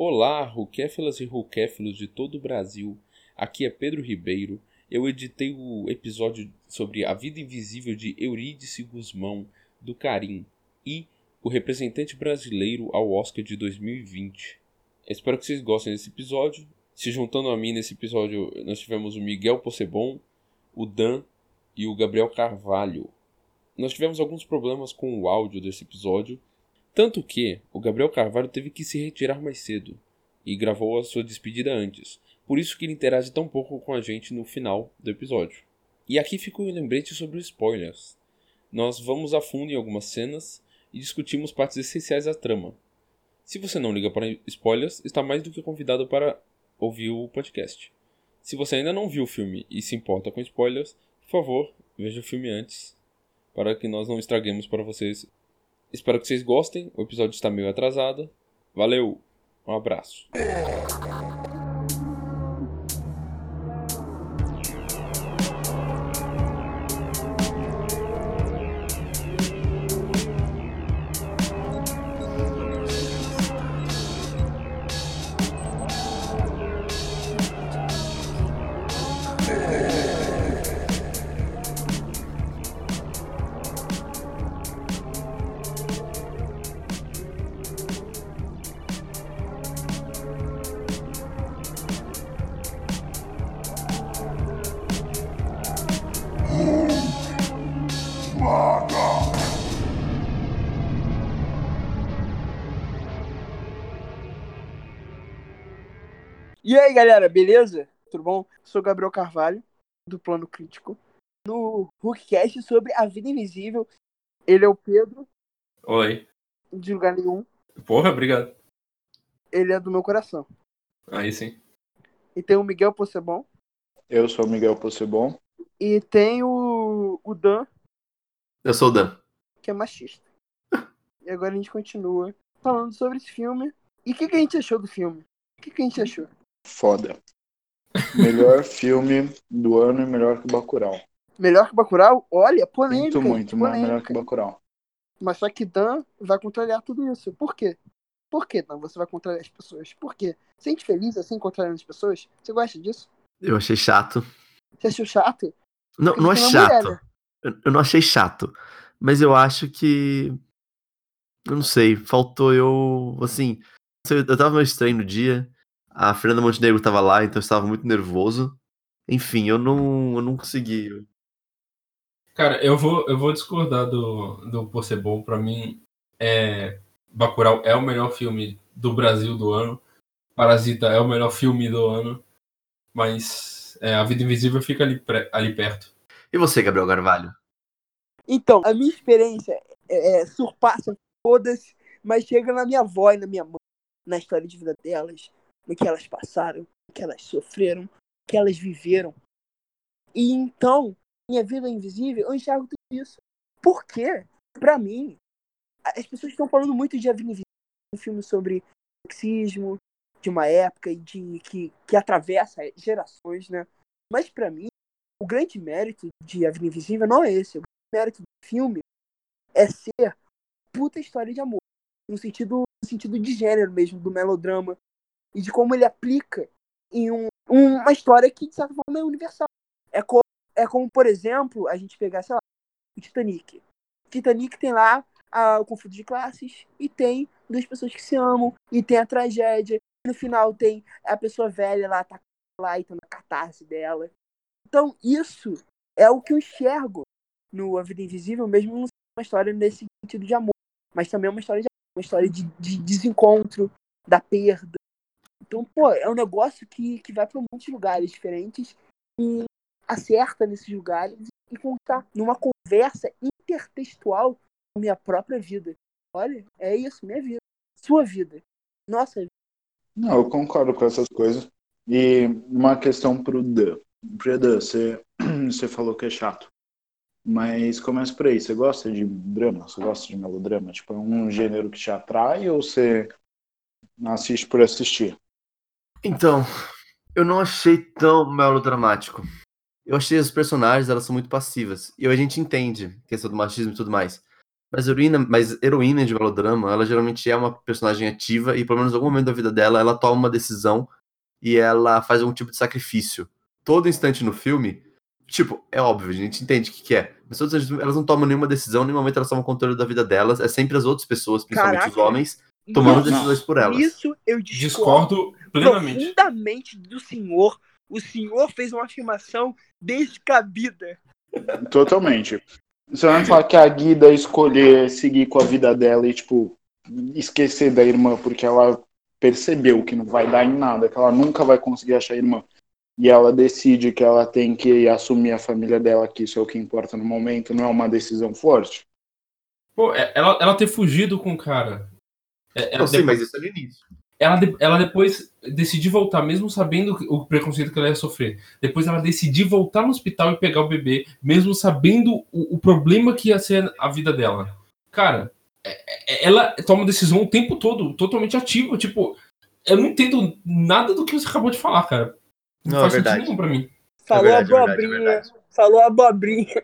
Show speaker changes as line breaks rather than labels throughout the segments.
Olá, Ruquéfilas e Ruquéfilos de todo o Brasil. Aqui é Pedro Ribeiro. Eu editei o episódio sobre a vida invisível de Eurídice Guzmão, do Carim, e o representante brasileiro ao Oscar de 2020. Espero que vocês gostem desse episódio. Se juntando a mim nesse episódio, nós tivemos o Miguel Possebon, o Dan e o Gabriel Carvalho. Nós tivemos alguns problemas com o áudio desse episódio, tanto que o Gabriel Carvalho teve que se retirar mais cedo e gravou a sua despedida antes. Por isso que ele interage tão pouco com a gente no final do episódio. E aqui fica o lembrete sobre spoilers. Nós vamos a fundo em algumas cenas e discutimos partes essenciais da trama. Se você não liga para spoilers, está mais do que convidado para ouvir o podcast. Se você ainda não viu o filme e se importa com spoilers, por favor, veja o filme antes, para que nós não estraguemos para vocês Espero que vocês gostem. O episódio está meio atrasado. Valeu, um abraço.
Galera, beleza? Tudo bom? Sou Gabriel Carvalho, do Plano Crítico. No Hookcast sobre a vida invisível. Ele é o Pedro,
Oi.
de lugar nenhum.
Porra, obrigado.
Ele é do meu coração.
Aí sim.
E tem o Miguel Possebon.
Eu sou o Miguel Possebon.
E tem o, o Dan,
Eu sou o Dan.
que é machista. E agora a gente continua falando sobre esse filme. E o que, que a gente achou do filme? O que, que a gente achou?
Foda. Melhor filme do ano e melhor que Bacurau.
Melhor que Bacurau? Olha, polêmica.
Muito, muito, mas
polêmica.
melhor que Bacurau.
Mas só que Dan vai contrariar tudo isso. Por quê? Por que, Dan, você vai contrariar as pessoas? Por quê? Sente feliz assim contrariando as pessoas? Você gosta disso?
Eu achei chato.
Você achou chato?
Não, não é
Porque você é
chato.
mulher, né?
Eu, não achei chato. Mas eu acho que. Eu não sei. Faltou eu. Assim. não Eu tava meio estranho no dia. A Fernanda Montenegro tava lá, então eu estava muito nervoso. Enfim, eu não, eu não consegui.
Cara, eu vou, eu vou discordar do, do Possebon. Pra mim, é, Bacurau é o melhor filme do Brasil do ano. Parasita é o melhor filme do ano. Mas é, A Vida Invisível fica ali, ali perto.
E você, Gabriel Carvalho?
Então, a minha experiência é, é, surpassa todas, mas chega na minha avó e na minha mãe, na história de vida delas, no que elas passaram, no que elas sofreram, no que elas viveram. E então, minha vida invisível, eu enxergo tudo isso. Por quê? Pra mim, as pessoas estão falando muito de A Vida Invisível, um filme sobre sexismo, de uma época e de que, que atravessa gerações, né? Mas pra mim, o grande mérito de A Vida Invisível não é esse. O grande mérito do filme é ser puta história de amor. No sentido, no sentido de gênero mesmo, do melodrama. E de como ele aplica em um- uma história que, de certa forma, é universal. É, co é como, por exemplo, a gente pegar, sei lá, o Titanic. O Titanic tem lá ah, o conflito de classes e tem duas pessoas que se amam e tem a tragédia. E no final tem a pessoa velha lá, tá lá e tá na catarse dela. Então, isso é o que eu enxergo no A Vida Invisível, mesmo não sendo uma história nesse sentido de amor, mas também é uma história de uma história de, de desencontro, da perda. Então, pô, é um negócio que, que vai para muitos lugares diferentes e acerta nesses lugares e contar numa conversa intertextual com minha própria vida. Olha, é isso, minha vida. Sua vida. Nossa vida.
Não, eu concordo com essas coisas. E uma questão pro Dan. Pro Dan, você, você falou que é chato. Mas começa por aí. Você gosta de drama? Você gosta de melodrama? Tipo, é um gênero que te atrai ou você assiste por assistir?
Então, eu não achei tão melodramático. Eu achei as personagens, elas são muito passivas. E a gente entende a questão do machismo e tudo mais. Mas heroína, mas heroína de melodrama, ela geralmente é uma personagem ativa e pelo menos em algum momento da vida dela, ela toma uma decisão e ela faz algum tipo de sacrifício. Todo instante no filme, tipo, é óbvio, a gente entende o que, que é. Mas todas as- elas não tomam nenhuma decisão, em nenhum momento elas tomam controle da vida delas. É sempre as outras pessoas, principalmente os
Caraca.
homens, tomando
Não,
decisões por elas.
Isso eu discordo,
Discordo plenamente.
profundamente do senhor. O senhor fez uma afirmação descabida.
Totalmente. Você vai falar que a Guida escolher seguir com a vida dela e, tipo, esquecer da irmã porque ela percebeu que não vai dar em nada, que ela nunca vai conseguir achar a irmã. E ela decide que ela tem que assumir a família dela, que isso é o que importa no momento, não é uma decisão forte.
Pô, é- ela, ela ter fugido com o cara. É- Ela,
Não, sim,
depois,
mas isso é no início.
ela, de- ela depois decidir voltar, mesmo sabendo o preconceito que ela ia sofrer. Depois ela decidir voltar no hospital e pegar o bebê, mesmo sabendo o, o problema que ia ser a vida dela. Cara, é- é- ela toma decisão o tempo todo, totalmente ativa. Tipo, eu não entendo nada do que você acabou de falar, cara. Não,
Não, é
faz
verdade.
sentido nenhum pra mim.
Falou
verdade, é verdade, é
abobrinha.
verdade.
falou abobrinha.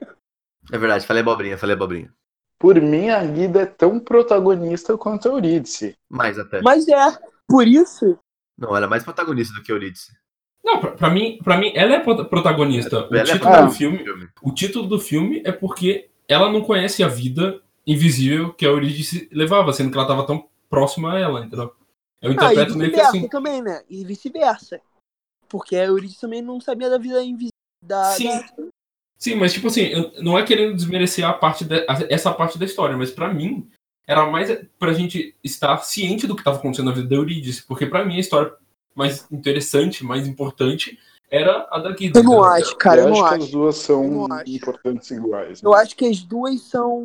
É verdade, falei abobrinha, falei abobrinha.
Por mim, a Guida é tão protagonista quanto a Eurídice.
Mais até.
Mas é, por isso,
Não, ela é mais protagonista do que Eurídice.
Não, pra, pra mim, pra mim, ela é prota- protagonista. O
Ela é
título
protagonista
do filme, o título do filme é porque ela não conhece a vida invisível que a Eurídice levava, sendo que ela estava tão próxima a ela, entendeu? Eu
ah, e
interpreto meio que
vice-versa
assim.
também, né? E vice-versa. Porque a Euridice também não sabia da vida invisível. Da,
Sim.
da-
Sim, mas tipo assim, eu- não é querendo desmerecer a parte de- a- essa parte da história, mas pra mim era mais pra gente estar ciente do que estava acontecendo na vida da Eurídice, porque pra mim a história mais interessante, mais importante era a da Guida.
Eu não
entendeu?
acho, cara, eu,
eu
não
acho
acho.
que as duas
Eu
são importantes iguais. né?
Eu acho que as duas são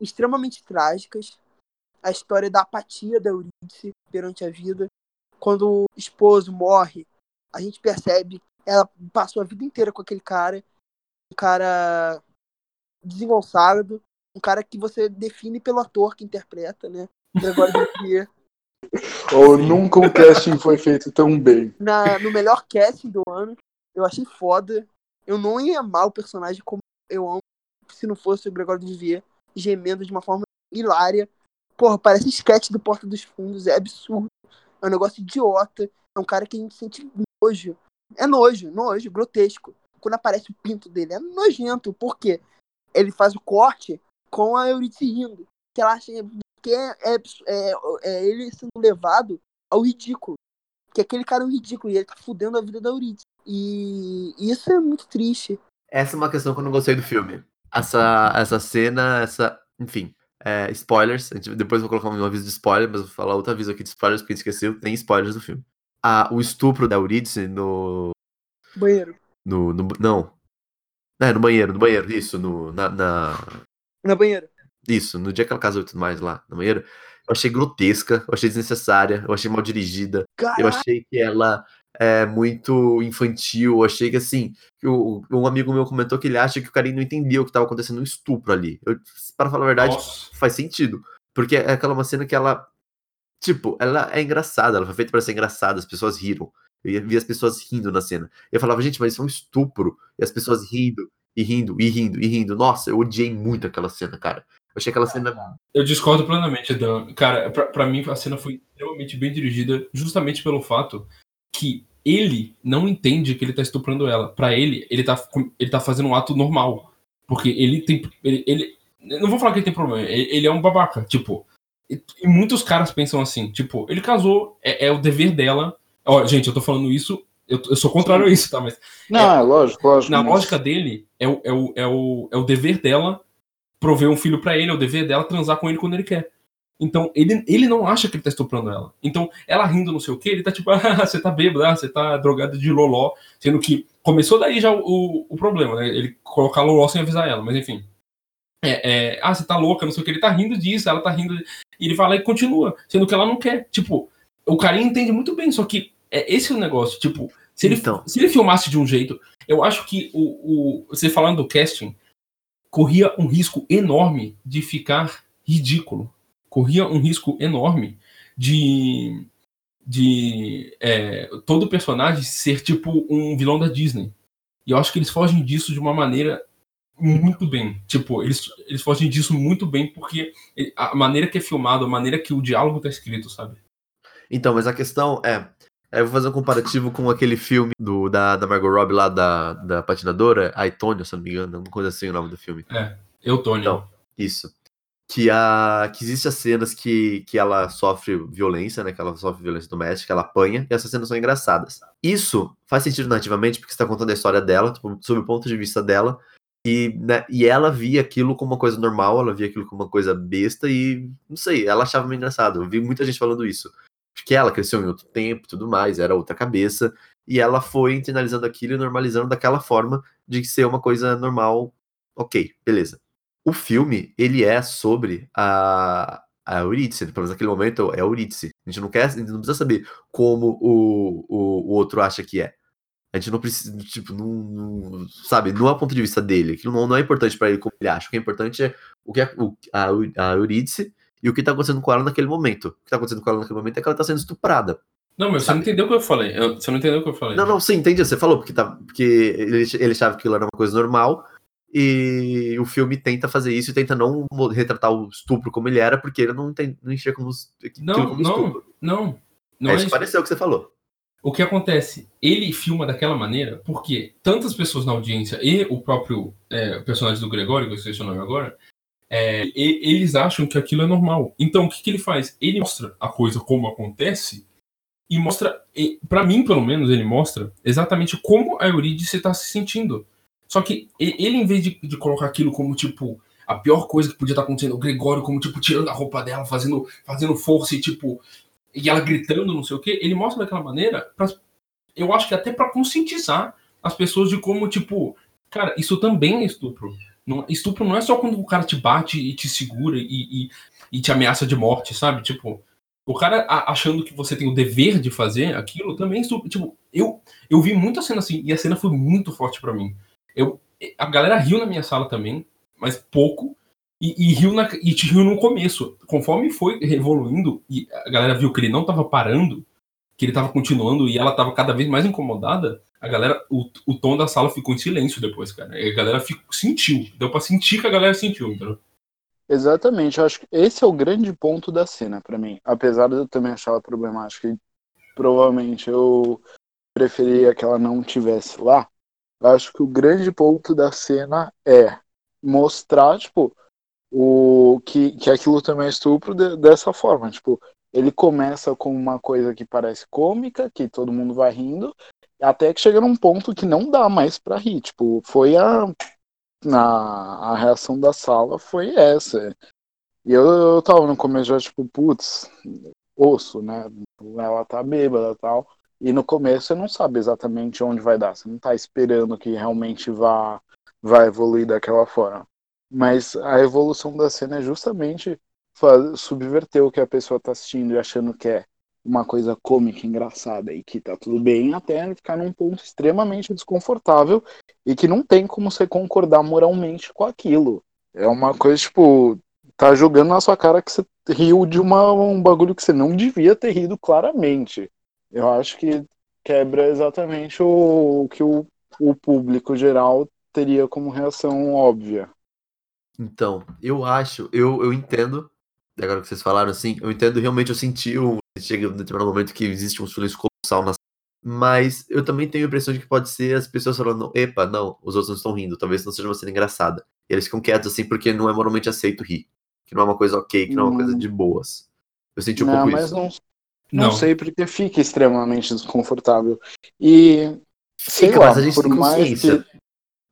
extremamente trágicas. A história da apatia da Eurídice perante a vida. Quando o esposo morre, a gente percebe ela passou a vida inteira com aquele cara. Um cara desengonçado. Um cara que você define pelo ator que interpreta, né? Gregório Vivier.
Ou nunca um casting foi feito tão bem.
na, no melhor casting do ano. Eu achei foda. Eu não ia amar o personagem como eu amo se não fosse o Gregório Vivier gemendo de uma forma hilária. Porra, parece sketch do Porta dos Fundos, é absurdo. É um negócio idiota. É um cara que a gente sente nojo. É nojo, nojo, grotesco. Quando aparece o pinto dele, é nojento. Por quê? Ele faz o corte com a Euridice rindo. Que ela acha que é, é, é- é ele sendo levado ao ridículo que aquele cara é um ridículo e ele tá fudendo a vida da Euridice. E isso é muito triste.
Essa é uma questão que eu não gostei do filme. Essa, essa cena, essa. Enfim. é, spoilers. Gente, depois eu vou colocar um aviso de spoiler, mas eu vou falar outro aviso aqui de spoilers, porque a gente esqueceu. Tem spoilers do filme. Ah, o estupro da Eurídice no.
Banheiro.
No, no não. É, no banheiro, no banheiro, isso, no, na, na-
Na banheira.
Isso, no dia que ela casou e tudo mais lá, no banheiro. Eu achei grotesca, eu achei desnecessária, eu achei mal dirigida. Eu achei que ela é muito infantil. Eu achei que assim, o- um amigo meu comentou que ele acha que o carinho não entendia o que estava acontecendo no estupro ali. Eu, para falar a verdade,
Nossa.
faz sentido. Porque é aquela uma cena que ela. Tipo, ela é engraçada, ela foi feita para ser engraçada, as pessoas riram. Eu ia- via as pessoas rindo na cena. Eu falava, gente, mas isso é um estupro. E as pessoas rindo, e rindo, e rindo, e rindo. Nossa, eu odiei muito aquela cena, cara. Eu achei aquela cena.
Eu discordo plenamente, Dan. Cara, pra, pra mim a cena foi extremamente bem dirigida, justamente pelo fato que ele não entende que ele tá estuprando ela. Pra ele, ele tá, ele tá fazendo um ato normal. Porque ele tem. Ele, ele- não vou falar que ele tem problema, ele, ele é um babaca. Tipo, e, e muitos caras pensam assim: tipo, ele casou, é, é o dever dela. Ó, gente, eu tô falando isso, eu, eu sou contrário a isso, tá? Mas
Não, é lógico, lógico.
na
mas-
lógica dele, é o, é, o, é, o, é o dever dela prover um filho pra ele, é o dever dela transar com ele quando ele quer. Então, ele, ele não acha que ele tá estuprando ela. Então, ela rindo não sei o que, ele tá tipo, ah, você tá bêbado, ah, você tá drogado de loló. Sendo que começou daí já o, o, o problema, né? Ele colocar loló sem avisar ela, mas enfim. É, é, ah, você tá louca, não sei o que, ele tá rindo disso, ela tá rindo. E ele vai lá e continua, sendo que ela não quer. Tipo, o carinha entende muito bem, só que é esse o negócio. Tipo, se ele,
Então.
se ele filmasse de um jeito, eu acho que o, o você falando do casting corria um risco enorme de ficar ridículo. Corria um risco enorme de de é, todo personagem ser tipo um vilão da Disney. E eu acho que eles fogem disso de uma maneira muito bem. Tipo, eles, eles fogem disso muito bem porque a maneira que é filmado, a maneira que o diálogo tá escrito, sabe?
Então, mas a questão é. Eu vou fazer um comparativo com aquele filme do, da, da Margot Robbie lá, da, da patinadora, a Itônia, se não me engano, alguma coisa assim o nome do filme.
É, Eutônio.
Então, isso. Que, a, que existem as cenas que, que ela sofre violência, né? Que ela sofre violência doméstica, ela apanha, e essas cenas são engraçadas. Isso faz sentido narrativamente, porque você tá contando a história dela, tipo, sob o ponto de vista dela, e, né, e ela via aquilo como uma coisa normal, ela via aquilo como uma coisa besta, e não sei, ela achava meio engraçado. Eu vi muita gente falando isso. Porque ela cresceu em outro tempo tudo mais, era outra cabeça, e ela foi internalizando aquilo e normalizando daquela forma de ser uma coisa normal. Ok, beleza. O filme, ele é sobre a, a Eurídice, pelo menos naquele momento é a Eurídice. A gente não quer, a gente não precisa saber como o, o, o outro acha que é. A gente não precisa, tipo, não, não sabe, não é o ponto de vista dele. Aquilo não, não é importante para ele como ele acha. O que é importante é o que o, a, a Eurídice e o que tá acontecendo com ela naquele momento. O que tá acontecendo com ela naquele momento é que ela tá sendo estuprada.
Não, mas
Sabe?
você não entendeu o que eu falei. Eu- Você não entendeu o que eu falei.
Não, não, sim, entendi. Você falou, porque, tá, porque ele, ele achava que aquilo era uma coisa normal. E o filme tenta fazer isso e tenta não retratar o estupro como ele era, porque ele não, tem, não enxerga como,
Não,
como
não,
estupro.
não. Não
é
é
isso pareceu que você falou.
O que acontece? Ele filma daquela maneira porque tantas pessoas na audiência e o próprio é, personagem do Gregório, que eu esqueci o nome agora, é, e- eles acham que aquilo é normal. Então o que, que ele faz? Ele mostra a coisa como acontece e mostra, pra mim pelo menos, ele mostra exatamente como a Eurídice está se sentindo. Só que ele, em vez de, de colocar aquilo como tipo a pior coisa que podia estar acontecendo, o Gregório como tipo tirando a roupa dela, fazendo, fazendo força e tipo e ela gritando, não sei o que, ele mostra daquela maneira, pra, eu acho que até pra conscientizar as pessoas de como, tipo, cara, isso também é estupro. Não- estupro não é só quando o cara te bate e te segura e, e, e te ameaça de morte, sabe? Tipo, o cara achando que você tem o dever de fazer aquilo também é estupro. Tipo, eu, eu vi muita cena assim, e a cena foi muito forte pra mim. Eu, a galera riu na minha sala também, mas pouco. E, e riu na, e riu no começo. Conforme foi evoluindo, e a galera viu que ele não tava parando, que ele tava continuando e ela tava cada vez mais incomodada, a galera, o, o tom da sala ficou em silêncio depois, cara. A galera ficou, sentiu. Deu pra sentir que a galera sentiu, entendeu?
Exatamente, eu acho que esse é o grande ponto da cena pra mim. Apesar de eu também achar ela problemática e provavelmente eu preferia que ela não tivesse lá, eu acho que o grande ponto da cena é mostrar, tipo, o que, que aquilo também é estupro de- dessa forma, tipo, ele começa com uma coisa que parece cômica, que todo mundo vai rindo, até que chega num ponto que não dá mais pra rir, tipo, foi a na a reação da sala foi essa. E eu, eu tava no começo já, tipo, putz, osso, né? Ela tá bêbada e tal. E no começo você não sabe exatamente onde vai dar. Você não tá esperando que realmente vá, vá evoluir daquela forma. Mas a evolução da cena é justamente subverter o que a pessoa tá assistindo e achando que é uma coisa cômica, engraçada e que tá tudo bem, até ficar num ponto extremamente desconfortável e que não tem como você concordar moralmente com aquilo. É uma coisa, tipo, tá jogando na sua cara que você riu de uma, um bagulho que você não devia ter rido claramente. Eu acho que quebra exatamente o, o que o, o público geral teria como reação óbvia.
Então, eu acho, eu, eu entendo, agora que vocês falaram assim, eu entendo realmente, eu senti, um, chega um determinado momento que existe um silêncio colossal na mas eu também tenho a impressão de que pode ser as pessoas falando, epa, não, os outros não estão rindo, talvez não seja uma cena engraçada. E eles ficam quietos assim porque não é moralmente aceito rir. Que não é uma coisa ok, que não é uma coisa
Hum.
de boas. Eu senti um
não,
pouco
mas
isso.
não, não,
Não.
sei porque fica extremamente desconfortável. E sei
Fica,
lá,
mas a gente
por
tem
mais
consciência.
que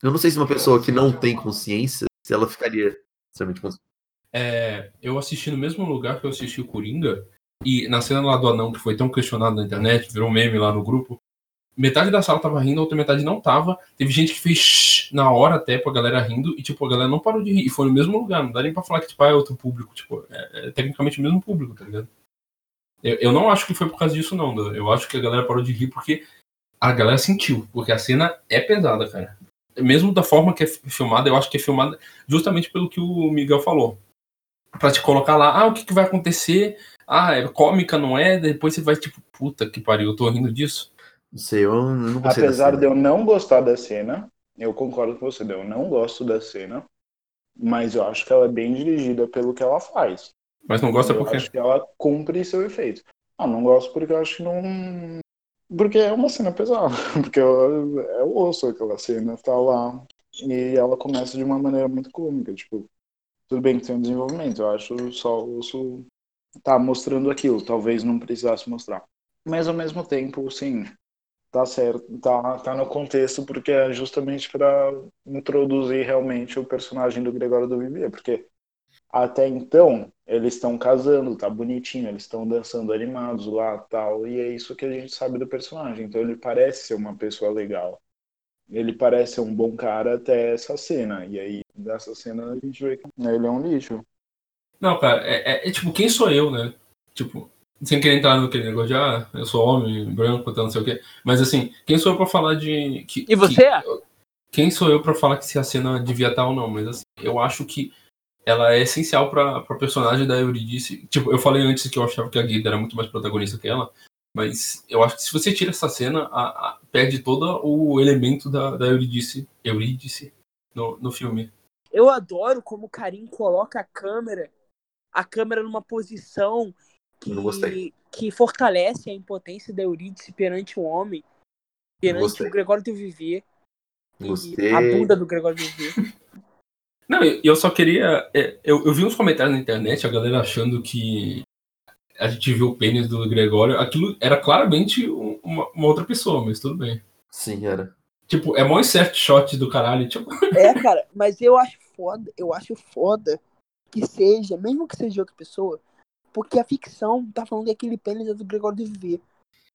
Eu não sei se uma pessoa que não tem consciência, se ela ficaria extremamente consciente.
É, eu assisti no mesmo lugar que eu assisti o Coringa, e na cena lá do anão, que foi tão questionado na internet, virou meme lá no grupo, metade da sala tava rindo, a outra metade não tava. Teve gente que fez na hora até pra galera rindo, e tipo, a galera não parou de rir. E foi no mesmo lugar, não dá nem pra falar que tipo, ah, é outro público. Tipo, é, é tecnicamente o mesmo público, tá ligado? Eu, eu não acho que foi por causa disso, não. Eu acho que a galera parou de rir porque a galera sentiu, porque a cena é pesada, cara. Mesmo da forma que é fi- filmada, eu acho que é filmada justamente pelo que o Miguel falou. Pra te colocar lá, ah, o que, que vai acontecer? Ah, é cômica, não é? Depois você vai, tipo, puta que pariu, eu tô rindo disso.
Não sei, eu não gostei
apesar de eu não gostar da cena, eu concordo com você, eu não gosto da cena, mas eu acho que ela é bem dirigida pelo que ela faz.
Mas não gosta
eu
por quê?
acho que ela cumpre seu efeito. Ah, não gosto porque eu acho que não. Porque é uma cena pesada. Porque ela- é o osso aquela cena, tá lá. E ela começa de uma maneira muito cômica. Tipo, tudo bem que tem um desenvolvimento. Eu acho só o osso tá mostrando aquilo. Talvez não precisasse mostrar. Mas ao mesmo tempo, sim, tá certo. Tá, tá no contexto porque é justamente para introduzir realmente o personagem do Gregório do Vivier. Porque até então, eles estão casando, tá bonitinho, eles estão dançando animados lá, tal, e é isso que a gente sabe do personagem. Então ele parece ser uma pessoa legal. Ele parece ser um bom cara até essa cena. E aí, dessa cena, a gente vê que ele é um lixo.
Não, cara, é, é- é tipo, quem sou eu, né? Tipo, sem querer entrar naquele negócio de, ah, eu sou homem, branco, tal, não sei o quê. Mas assim, quem sou eu pra falar de. Que,
E você?
que- quem sou eu pra falar que se a cena devia estar ou não? Mas assim, eu acho que ela é essencial pra, pra personagem da Eurídice. Tipo, eu falei antes que eu achava que a Guida era muito mais protagonista que ela. Mas eu acho que se você tira essa cena, a- a- perde todo o elemento da, da Eurídice, Eurídice no, no filme.
Eu adoro como o Karim coloca a câmera, a câmera numa posição que, que fortalece a impotência da Eurídice perante o homem, perante o Gregório do Vivier e
Gostei.
a bunda do Gregório do Vivier.
Não, eu eu só queria. é, Eu, eu vi uns comentários na internet, a galera achando que a gente viu o pênis do Gregório. Aquilo era claramente um- uma, uma outra pessoa, mas tudo bem.
Sim, era.
Tipo, é mó insert shot do caralho. Tipo,
É, cara, mas eu acho foda, eu acho foda que seja, mesmo que seja outra pessoa, porque a ficção tá falando que aquele pênis é do Gregório do Vivier.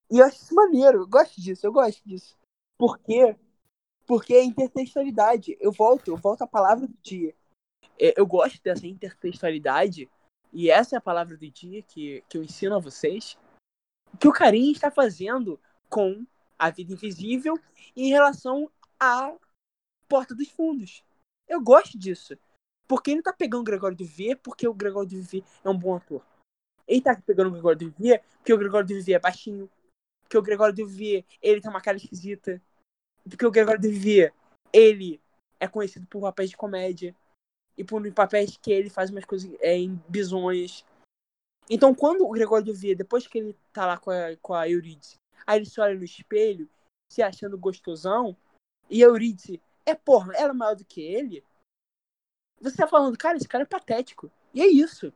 E eu acho isso maneiro, eu gosto disso, eu gosto disso. Por quê? Porque é intertextualidade. Eu volto, eu volto à palavra do dia. É, Eu gosto dessa intertextualidade, e essa é a palavra do dia que, que eu ensino a vocês, que o Karim está fazendo com a vida invisível em relação à Porta dos Fundos. Eu gosto disso. Porque ele tá pegando o Gregório do Vivier porque o Gregório do Vivier é um bom ator. Ele tá pegando o Gregório do Vivier porque o Gregório do Vivier é baixinho. Porque o Gregório do Vivier, ele tem uma cara esquisita. Porque o Gregório do Vivier, ele é conhecido por papéis de comédia. E por papéis que ele faz umas coisas é, em bizonhas. Então, quando o Gregório Vivier, depois que ele tá lá com a, com a Eurídice, aí ele se olha no espelho, se achando gostosão, e a Eurídice é, porra, ela é maior do que ele, você tá falando, cara, esse cara é patético. E é isso.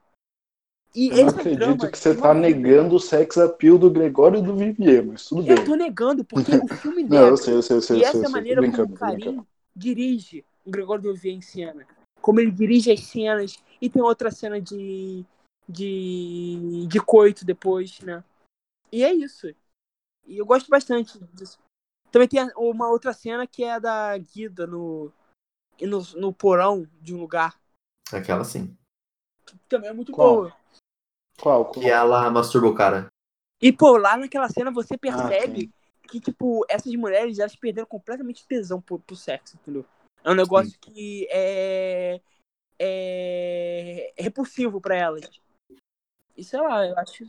E
Eu não
é
acredito que você tá negando o sex appeal do Gregório e do Vivier, mas tudo bem.
Eu tô negando, porque o filme
Não,
nega.
eu sei, eu sei, eu sei.
E
eu
essa
sei,
é
eu
a
sei.
maneira como o. Karim dirige o Gregório do Vivier em cena. Como ele dirige as cenas. E tem outra cena de, de, de coito depois, né? E é isso. E eu gosto bastante disso. Também tem uma outra cena que é a da Guida no, no, no porão de um lugar.
Aquela sim.
Que também é muito
Qual?
boa.
Qual?
Que ela masturba o cara.
E, pô, lá naquela cena
Ah,
você percebe que, tipo, essas mulheres, elas perderam completamente tesão pro, pro sexo, entendeu? É um negócio que é, é repulsivo pra elas. E sei lá, eu acho.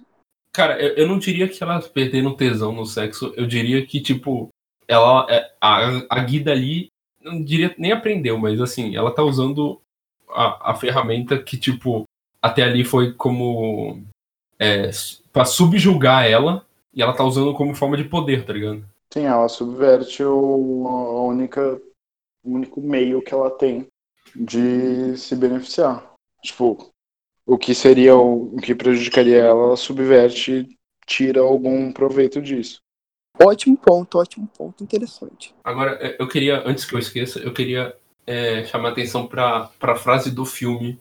cara, eu, eu não diria que elas perderam tesão no sexo. Eu diria que, tipo, ela. é- A, a Guida ali. Não diria nem aprendeu, mas assim, ela tá usando a, a ferramenta que, tipo, até ali foi como. É, pra subjugar ela. E ela tá usando como forma de poder, tá ligado?
Sim, ela subverte o, a única, o único meio que ela tem de se beneficiar. Tipo, o que seria o, o que prejudicaria ela, ela subverte e tira algum proveito disso.
Ótimo ponto, ótimo ponto, interessante.
Agora, eu- eu queria, antes que eu esqueça, eu queria é, chamar a atenção para a frase do filme,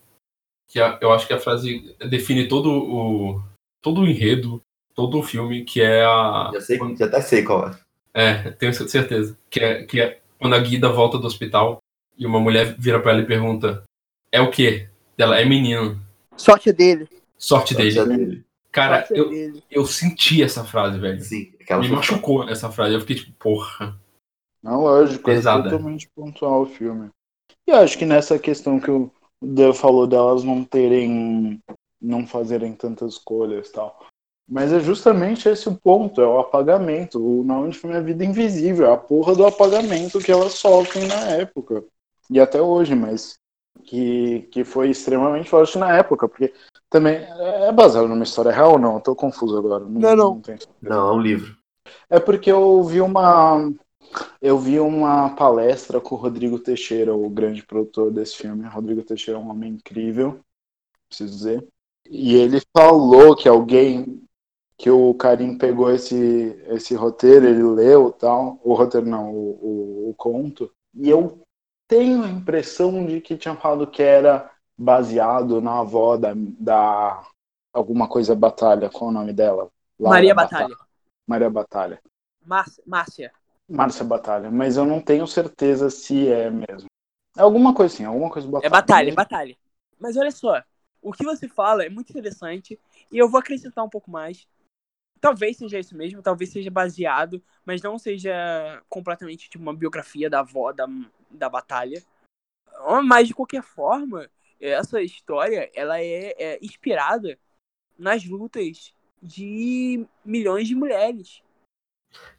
que a- eu acho que a frase define todo o, todo o enredo, todo o filme, que é a.
Já, sei, já até sei qual é.
É, tenho certeza. Que é, que é quando a Guida volta do hospital e uma mulher vira para ela e pergunta: É o quê? Ela é menino.
Sorte é dele.
Sorte dele.
Já dele.
Cara,
Sorte é
eu,
dele.
eu senti essa frase, velho.
Sim, aquela
Me
foi-
machucou essa frase. Eu fiquei tipo, porra.
Não, lógico,
Pesada.
é totalmente pontual o filme. E eu acho que nessa questão que o Dan falou delas não terem, não fazerem tantas escolhas e tal. Mas é justamente esse o ponto, é o apagamento. O nome do filme é Vida Invisível, é a porra do apagamento que elas sofrem na época. E até hoje, mas que, que foi extremamente forte na época, porque também é baseado numa história real ou não? Eu tô confuso agora. Não,
Não, não.
Não, é um livro.
É porque eu vi uma eu vi uma palestra com o Rodrigo Teixeira, o grande produtor desse filme. Rodrigo Teixeira é um homem incrível, preciso dizer. E ele falou que alguém que o Karim pegou esse esse roteiro, ele leu tal, o roteiro não, o, o, o conto. E eu tenho a impressão de que tinha falado que era baseado na avó da, da alguma coisa Batalha, qual é o nome dela? Laura
Maria Batalha.
Maria Batalha.
Márcia. Márcia.
Batalha, mas eu não tenho certeza se é mesmo. É alguma coisa assim, alguma coisa Batalha.
É batalha, é batalha. Mas olha só, o que você fala é muito interessante e eu vou acrescentar um pouco mais. Talvez seja isso mesmo, talvez seja baseado, mas não seja completamente tipo uma biografia da avó da, da batalha. Mas de qualquer forma, essa história ela é, é inspirada nas lutas de milhões de mulheres.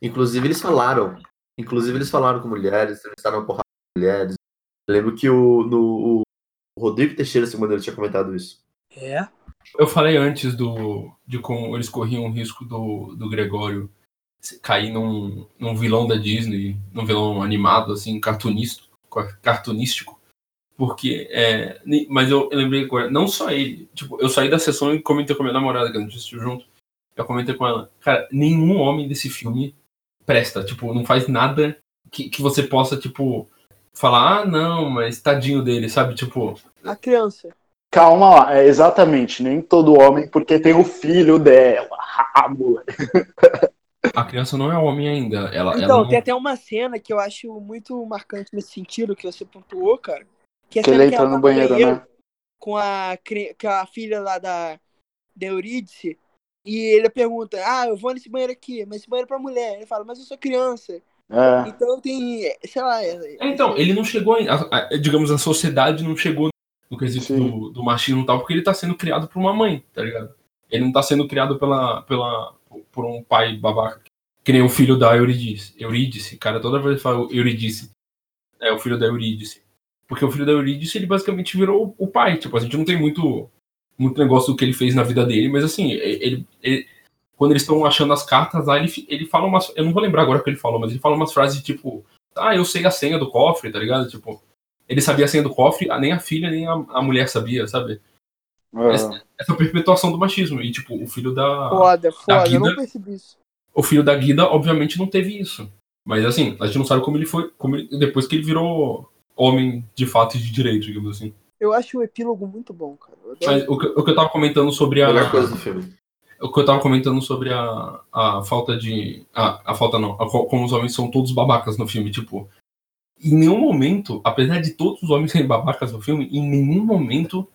Inclusive eles falaram. Inclusive eles falaram com mulheres, entrevistaram porrada de mulheres. Eu lembro que o, no, o Rodrigo Teixeira, segundo ele, tinha comentado isso.
É.
Eu falei antes do de como eles corriam o risco do, do Gregório cair num, num vilão da Disney, num vilão animado, assim, cartunístico, cartunístico. Porque, é, mas eu, eu lembrei agora, não só ele, tipo, eu saí da sessão e comentei com a minha namorada, que a gente assistiu junto, eu comentei com ela, cara, nenhum homem desse filme presta, tipo, não faz nada que, que você possa, tipo, falar, ah, não, mas tadinho dele, sabe, tipo,
A criança.
Calma lá, é exatamente, nem todo homem, porque tem o filho dela. Ah, moleque.
a criança não é homem ainda, ela, ela
Então,
não...
tem até uma cena que eu acho muito marcante nesse sentido, que você pontuou, cara. Que é a
Que
cena
ele
ela
entra
tá
no banheiro, né?
com a, com a filha lá da, da Eurídice. E ele pergunta, ah, eu vou nesse banheiro aqui, mas esse banheiro é pra mulher. Ele fala, mas eu sou criança.
É,
Então tem, sei lá. é-
É, então, ele não chegou, a- a- digamos, a sociedade não chegou no quesito
Sim.
do, do machismo e tal, porque ele tá sendo criado por uma mãe, tá ligado? Ele não tá sendo criado pela, pela, por um pai babaca, que nem o filho da Eurídice. Eurídice, cara, toda vez que fala Eurídice, é o filho da Eurídice. Porque o filho da Eurídice, ele basicamente virou o pai, tipo, a gente não tem muito, muito negócio do que ele fez na vida dele, mas assim, ele, ele- quando eles estão achando as cartas lá, ele, ele fala umas, eu não vou lembrar agora o que ele falou, mas ele fala umas frases tipo, ah, eu sei a senha do cofre, tá ligado? Tipo, ele sabia a senha do cofre, a- nem a filha, nem a, a mulher sabia, sabe?
é.
Essa, essa perpetuação do machismo. E, tipo, o filho da.
Foda, foda, eu não
Guida-
percebi isso.
O filho da Guida, obviamente, não teve isso. Mas assim, a gente não sabe como ele foi. Como ele- depois que ele virou homem de fato e de direito, digamos assim.
Eu acho o epílogo muito bom, cara.
Mas o que, o que eu tava comentando sobre a.
Melhor coisa do filme.
O que eu tava comentando sobre a, a falta de. A, a falta não. A, co- como os homens são todos babacas no filme, tipo. Em nenhum momento, apesar de todos os homens serem babacas no filme, em nenhum momento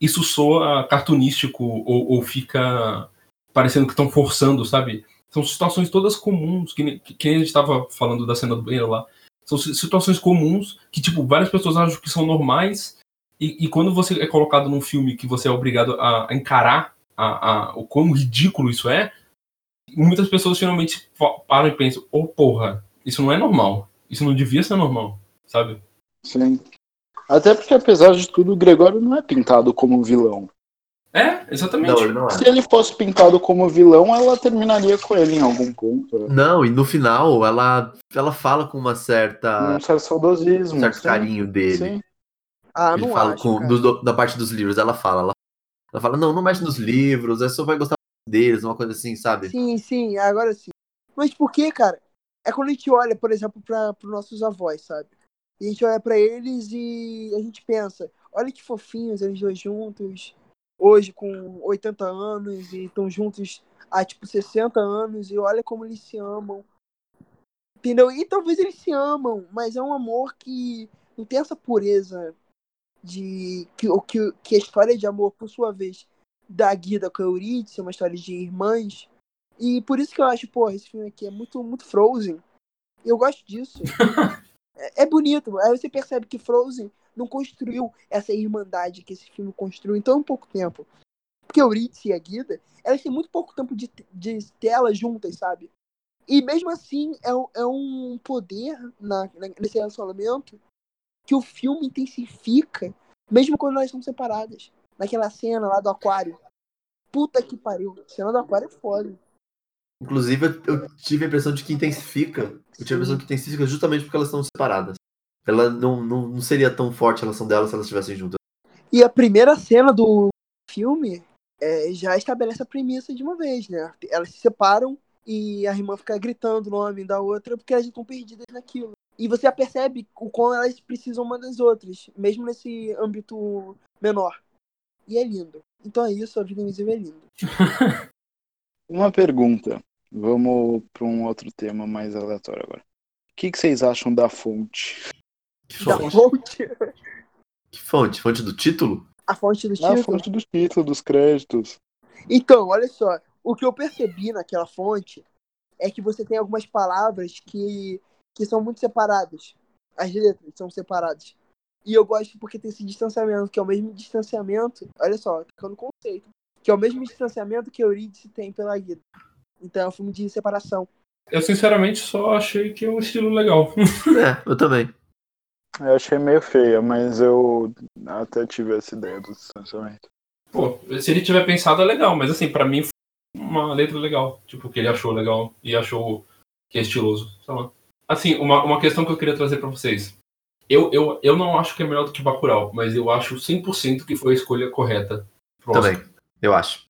isso soa cartunístico ou, ou fica parecendo que estão forçando, sabe? São situações todas comuns, que, que, que a gente tava falando da cena do banheiro lá. São si- situações comuns que, tipo, várias pessoas acham que são normais. E, e quando você é colocado num filme que você é obrigado a, a encarar a, a, o quão ridículo isso é, muitas pessoas finalmente param e pensam, ô porra, isso não é normal. Isso não devia ser normal, sabe?
Sim. Até porque, apesar de tudo, o Gregório não é pintado como vilão.
É, exatamente.
Não, ele não é.
Se ele fosse pintado como vilão, ela terminaria com ele em algum ponto.
Não, e no final ela, ela fala com uma certa
Um certo saudosismo.
um certo
sim,
carinho dele.
Sim.
Ah,
Ele
não
fala
acho,
com, do- do- da parte dos livros, ela fala, ela, ela fala, não, não mexe nos livros, aí só vai gostar deles, uma coisa assim, sabe?
Sim, sim, agora sim. Mas por que, cara? É quando a gente olha, por exemplo, para os nossos avós, sabe? E a gente olha pra eles e a gente pensa, olha que fofinhos eles dois juntos, hoje com 80 anos e estão juntos há tipo 60 anos e olha como eles se amam. Entendeu? E talvez eles se amam, mas é um amor que não tem essa pureza de que o que, que a história de amor, por sua vez, da Guida com a é uma história de irmãs. E por isso que eu acho, pô, esse filme aqui é muito, muito Frozen. Eu gosto disso. é, é bonito. Aí você percebe que Frozen não construiu essa irmandade que esse filme construiu em tão pouco tempo. Porque Ritz e a Guida, elas têm muito pouco tempo de, de tela juntas, sabe? E mesmo assim, é, um- é um poder na, na- nesse relacionamento que o filme intensifica, mesmo quando elas estão separadas. Naquela cena lá do aquário. Puta que pariu. A cena do aquário é foda.
Inclusive, eu- tive a impressão de que intensifica. Eu tive a impressão que intensifica justamente porque elas estão separadas. Ela não, não, não seria tão forte a relação delas se elas estivessem juntas.
E a primeira cena do filme é, já estabelece a premissa de uma vez, né? Elas se separam e a irmã fica gritando o nome da outra porque elas estão perdidas naquilo. E você já percebe o quão elas precisam uma das outras, mesmo nesse âmbito menor. E é lindo. Então é isso, a vida invisível é linda.
Uma pergunta. Vamos para um outro tema mais aleatório agora. O que, que vocês acham da fonte?
Que
Da
fonte?
fonte,
Que fonte? Fonte do título?
a fonte do
A
título.
fonte dos títulos, dos créditos.
Então, olha só. O que eu percebi naquela fonte é que você tem algumas palavras que, que são muito separadas. As letras são separadas. E eu gosto porque tem esse distanciamento, que é o mesmo distanciamento. Olha só, ficando conceito. Que é o mesmo distanciamento que Eurídice tem pela Guida. Então é um filme de separação.
Eu sinceramente só achei que é um estilo legal.
É, eu também.
Eu achei meio feia, mas eu até tive essa ideia do distanciamento.
Pô, se ele tiver pensado é legal, mas assim, pra mim foi uma letra legal. Tipo, que ele achou legal e achou que é estiloso. Sei lá. Assim, uma, uma questão que eu queria trazer pra vocês. Eu, eu, eu não acho que é melhor do que Bacurau, mas eu acho 100% que foi a escolha correta.
Também. Eu acho.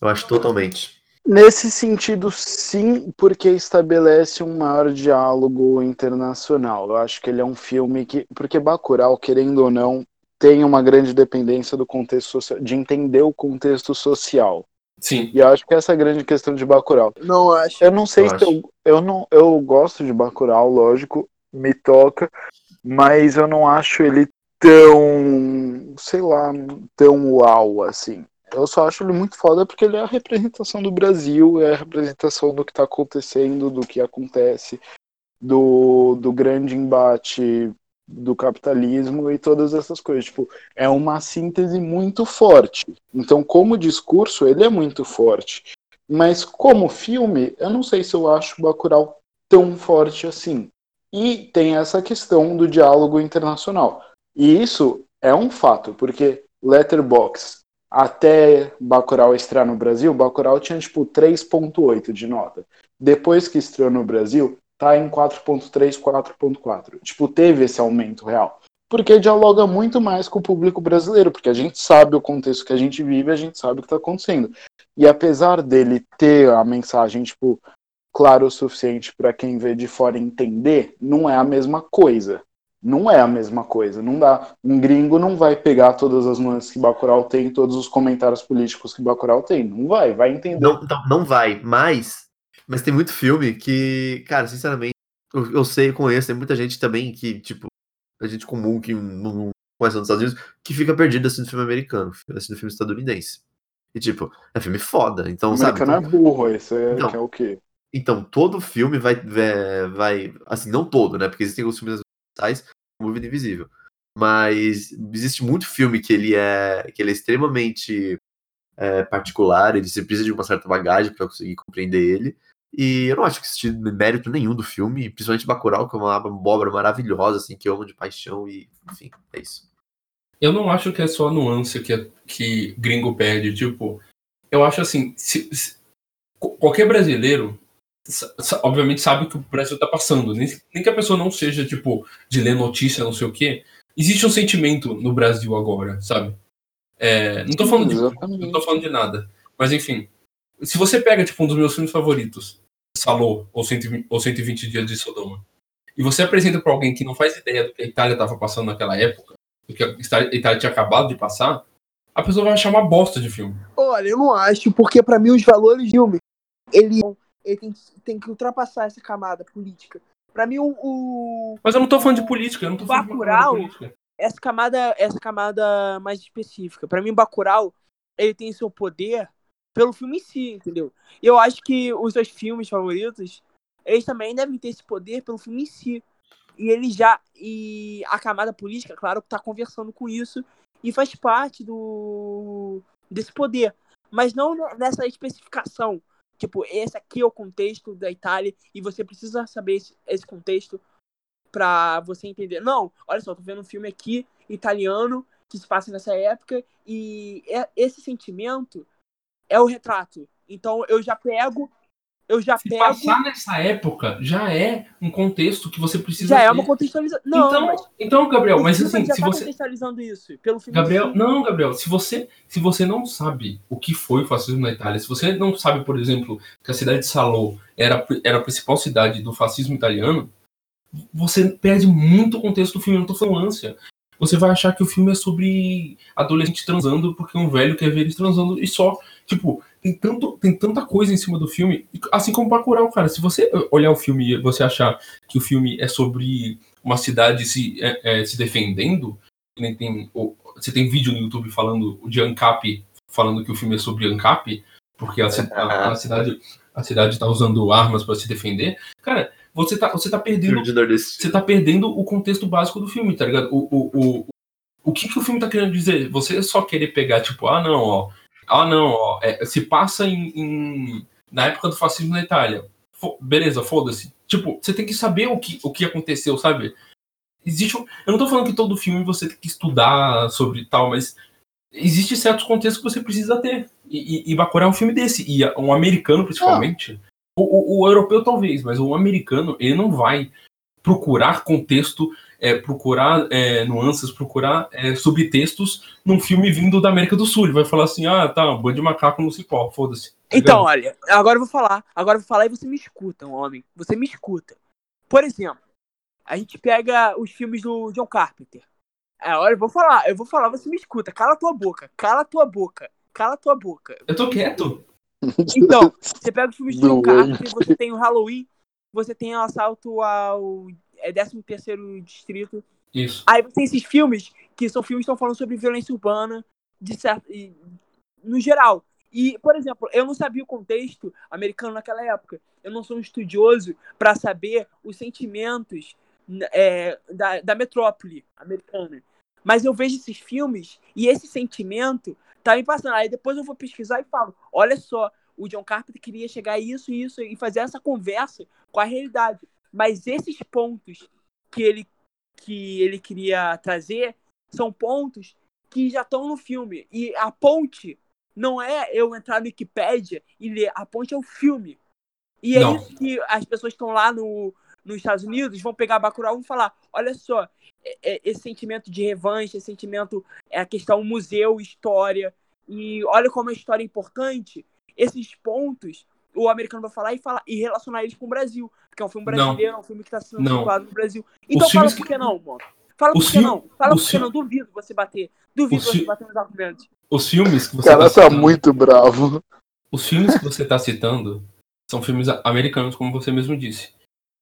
Eu acho totalmente.
Nesse sentido, sim, porque estabelece um maior diálogo internacional. Eu acho que ele é um filme que. Porque Bacurau, querendo ou não, tem uma grande dependência do contexto social, de entender o contexto social.
Sim.
E eu acho que essa é a grande questão de Bacurau.
Não acho.
Eu não sei
Eu
se
acho.
eu, eu não eu gosto de Bacurau, lógico, me toca, mas eu não acho ele tão, sei lá, tão uau assim. Eu só acho ele muito foda porque ele é a representação do Brasil, é a representação do que tá acontecendo, do que acontece, do, do grande embate do capitalismo e todas essas coisas. Tipo, é uma síntese muito forte. Então, como discurso, ele é muito forte. Mas como filme, eu não sei se eu acho Bacurau tão forte assim. E tem essa questão do diálogo internacional. E isso é um fato, porque Letterboxd, até Bacurau estrear no Brasil, Bacurau tinha tipo 3.8 de nota. Depois que estreou no Brasil, tá em 4.3, 4.4. Tipo, teve esse aumento real. Porque dialoga muito mais com o público brasileiro, porque a gente sabe o contexto que a gente vive, a gente sabe o que está acontecendo. E apesar dele ter a mensagem, tipo, claro o suficiente para quem vê de fora entender, não é a mesma coisa. Não é a mesma coisa. Não dá. Um gringo não vai pegar todas as nuances que Bacurau tem, todos os comentários políticos que Bacurau tem. Não vai, vai entender.
Não, então, não vai, mas. Mas tem muito filme que, cara, sinceramente, eu, eu sei, conheço, tem muita gente também que, tipo, a gente comum que não não conhece nos Estados Unidos, que fica perdido assistindo filme americano, assistindo filme estadunidense. E, tipo, é filme foda. Então,
O
sabe?
americano é burro, esse é,
Não.
que é o quê?
Então, todo filme vai, vai, vai- Assim, não todo, né? Porque existem alguns filmes tais, como Vida Invisível. Mas existe muito filme que ele é, que ele é extremamente é, particular, ele precisa de uma certa bagagem para conseguir compreender ele. E eu não acho que existe mérito nenhum do filme, principalmente Bacurau, que é uma obra maravilhosa, assim, que eu amo de paixão e, enfim, é isso.
Eu não acho que é só a nuance que, que gringo perde. Tipo, eu acho assim, se- se- qualquer brasileiro, obviamente, sabe o que o Brasil tá passando. Nem, nem que a pessoa não seja, tipo, de ler notícia, não sei o quê. Existe um sentimento no Brasil agora, sabe? É, não tô falando de
Exatamente.
não tô falando de nada. Mas enfim, se você pega, tipo, um dos meus filmes favoritos, Salô, ou 120, ou 120 Dias de Sodoma, e você apresenta pra alguém que não faz ideia do que a Itália tava passando naquela época, do que a Itália tinha acabado de passar, a pessoa vai achar uma bosta de filme.
Olha, eu não acho, porque pra mim os valores do filme, ele, ele tem, tem que ultrapassar essa camada política. Pra mim, o, o-
Mas eu não tô falando de política, eu não tô falando
Bacurau?
de política.
essa camada essa camada mais específica. Pra mim, Bacurau, ele tem seu poder pelo filme em si, entendeu? E eu acho que os seus filmes favoritos, eles também devem ter esse poder pelo filme em si. E ele já e a camada política, claro, tá conversando com isso e faz parte do desse poder. mas não nessa especificação. Tipo, esse aqui é o contexto da Itália e você precisa saber esse, esse contexto pra você entender. Não, olha só, tô vendo um filme aqui italiano que se passa nessa época e é, esse sentimento é o retrato. Então eu já pego eu já
Se
pego.
passar nessa época, já é um contexto que você precisa
Já
ter.
é uma contextualização. Não,
então,
mas
então, Gabriel, mas
filme
assim,
já
se
tá
você.
contextualizando isso. Pelo filme
Gabriel, não, Gabriel, se você, se você não sabe o que foi o fascismo na Itália, se você não sabe, por exemplo, que a cidade de Salò era, era a principal cidade do fascismo italiano, você perde muito o contexto do filme, eu não tô falando ânsia. Você vai achar que o filme é sobre adolescente transando porque um velho quer ver eles transando e só. Tipo, tem, tanto, tem tanta coisa em cima do filme, assim como Bacurau, cara. Se você olhar o filme e você achar que o filme é sobre uma cidade se, é, é, se defendendo, nem tem, ou, você tem vídeo no YouTube falando de ANCAP, falando que o filme é sobre ANCAP, porque a, a- a cidade a cidade tá usando armas para se defender. Cara, você tá, você tá perdendo você tá perdendo o contexto básico do filme, tá ligado? O, o, o, o que, que o filme tá querendo dizer? Você só querer pegar, tipo, ah, não, ó. Ah, não, ó. é, se passa em, em- na época do fascismo na Itália. Fo- beleza, foda-se. Tipo, você tem que saber o que, o que aconteceu, sabe? Existe um, Eu não tô falando que todo filme você tem que estudar sobre tal, mas existe certos contextos que você precisa ter. E, e, e Bacurau é um filme desse. E um americano, principalmente. O, o, o europeu talvez, mas o americano, ele não vai procurar contexto, é, procurar é, nuances, procurar é, subtextos num filme vindo da América do Sul. Ele vai falar assim, ah, tá, um bando de macaco no cipó, foda-se. Tá
Então, olha, agora eu vou falar. Agora eu vou falar e você me escuta, homem. Você me escuta. Por exemplo, a gente pega os filmes do John Carpenter. É, olha, eu vou falar, eu vou falar, você me escuta. Cala tua boca, cala tua boca, cala tua boca.
eu tô quieto.
Então, você pega os filmes de John Carpenter, você tem o Halloween, você tem o assalto ao é, 13 terceiro distrito.
Isso.
Aí você tem esses filmes que são filmes que estão falando sobre violência urbana, de certo, e- no geral. E, por exemplo, eu não sabia o contexto americano naquela época. Eu não sou um estudioso para saber os sentimentos é, da, da metrópole americana. Mas eu vejo esses filmes e esse sentimento tá me passando. Aí depois eu vou pesquisar e falo: olha só, o John Carpenter queria chegar a isso e isso e fazer essa conversa com a realidade. Mas esses pontos que ele que ele queria trazer são pontos que já estão no filme. E a ponte não é eu entrar no Wikipedia e ler, a ponte é o filme. E é
Não.
isso que as pessoas que estão lá no, nos Estados Unidos vão pegar Bacurau e vão falar, olha só, é- é- esse sentimento de revanche, esse sentimento, é a questão museu, história, e olha como a história é importante, esses pontos o americano vai falar e, falar, e relacionar eles com o Brasil, porque é um filme
Não.
brasileiro, é um filme que está sendo situado no Brasil. Então fala por
que-
que não, mano? Fala por que não? Fala por que não? Duvido você bater. Duvido você bater nos argumentos.
Os filmes que
O
você
cara
tá
tá
citando,
muito bravo.
os filmes que você tá citando são filmes americanos, como você mesmo disse.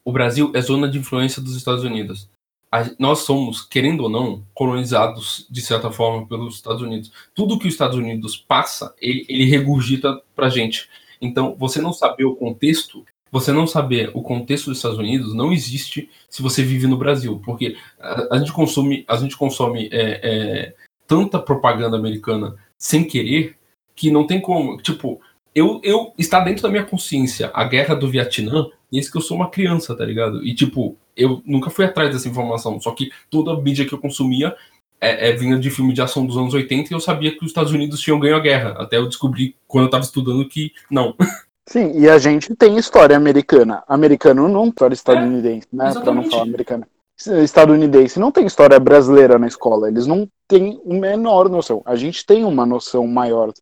O Brasil é zona de influência dos Estados Unidos. A- nós somos, querendo ou não, colonizados de certa forma pelos Estados Unidos. Tudo que os Estados Unidos passa, ele, ele regurgita pra gente. Então, você não saber o contexto, você não saber o contexto dos Estados Unidos não existe se você vive no Brasil, porque a, a gente consome, a gente consome é, é, tanta propaganda americana sem querer que não tem como. Tipo, eu, eu está dentro da minha consciência a guerra do Vietnã desde que eu sou uma criança, tá ligado? E tipo, eu nunca fui atrás dessa informação, só que toda a mídia que eu consumia é, é, vinha de filme de ação dos anos 80 e eu sabia que os Estados Unidos tinham ganho a guerra. Até eu descobri quando eu tava estudando que não.
Sim, e a gente tem história americana. Americano não história estadunidense, né? Pra não falar americana. Estadunidense não tem história brasileira na escola. Eles não têm o menor noção. A gente tem uma noção maior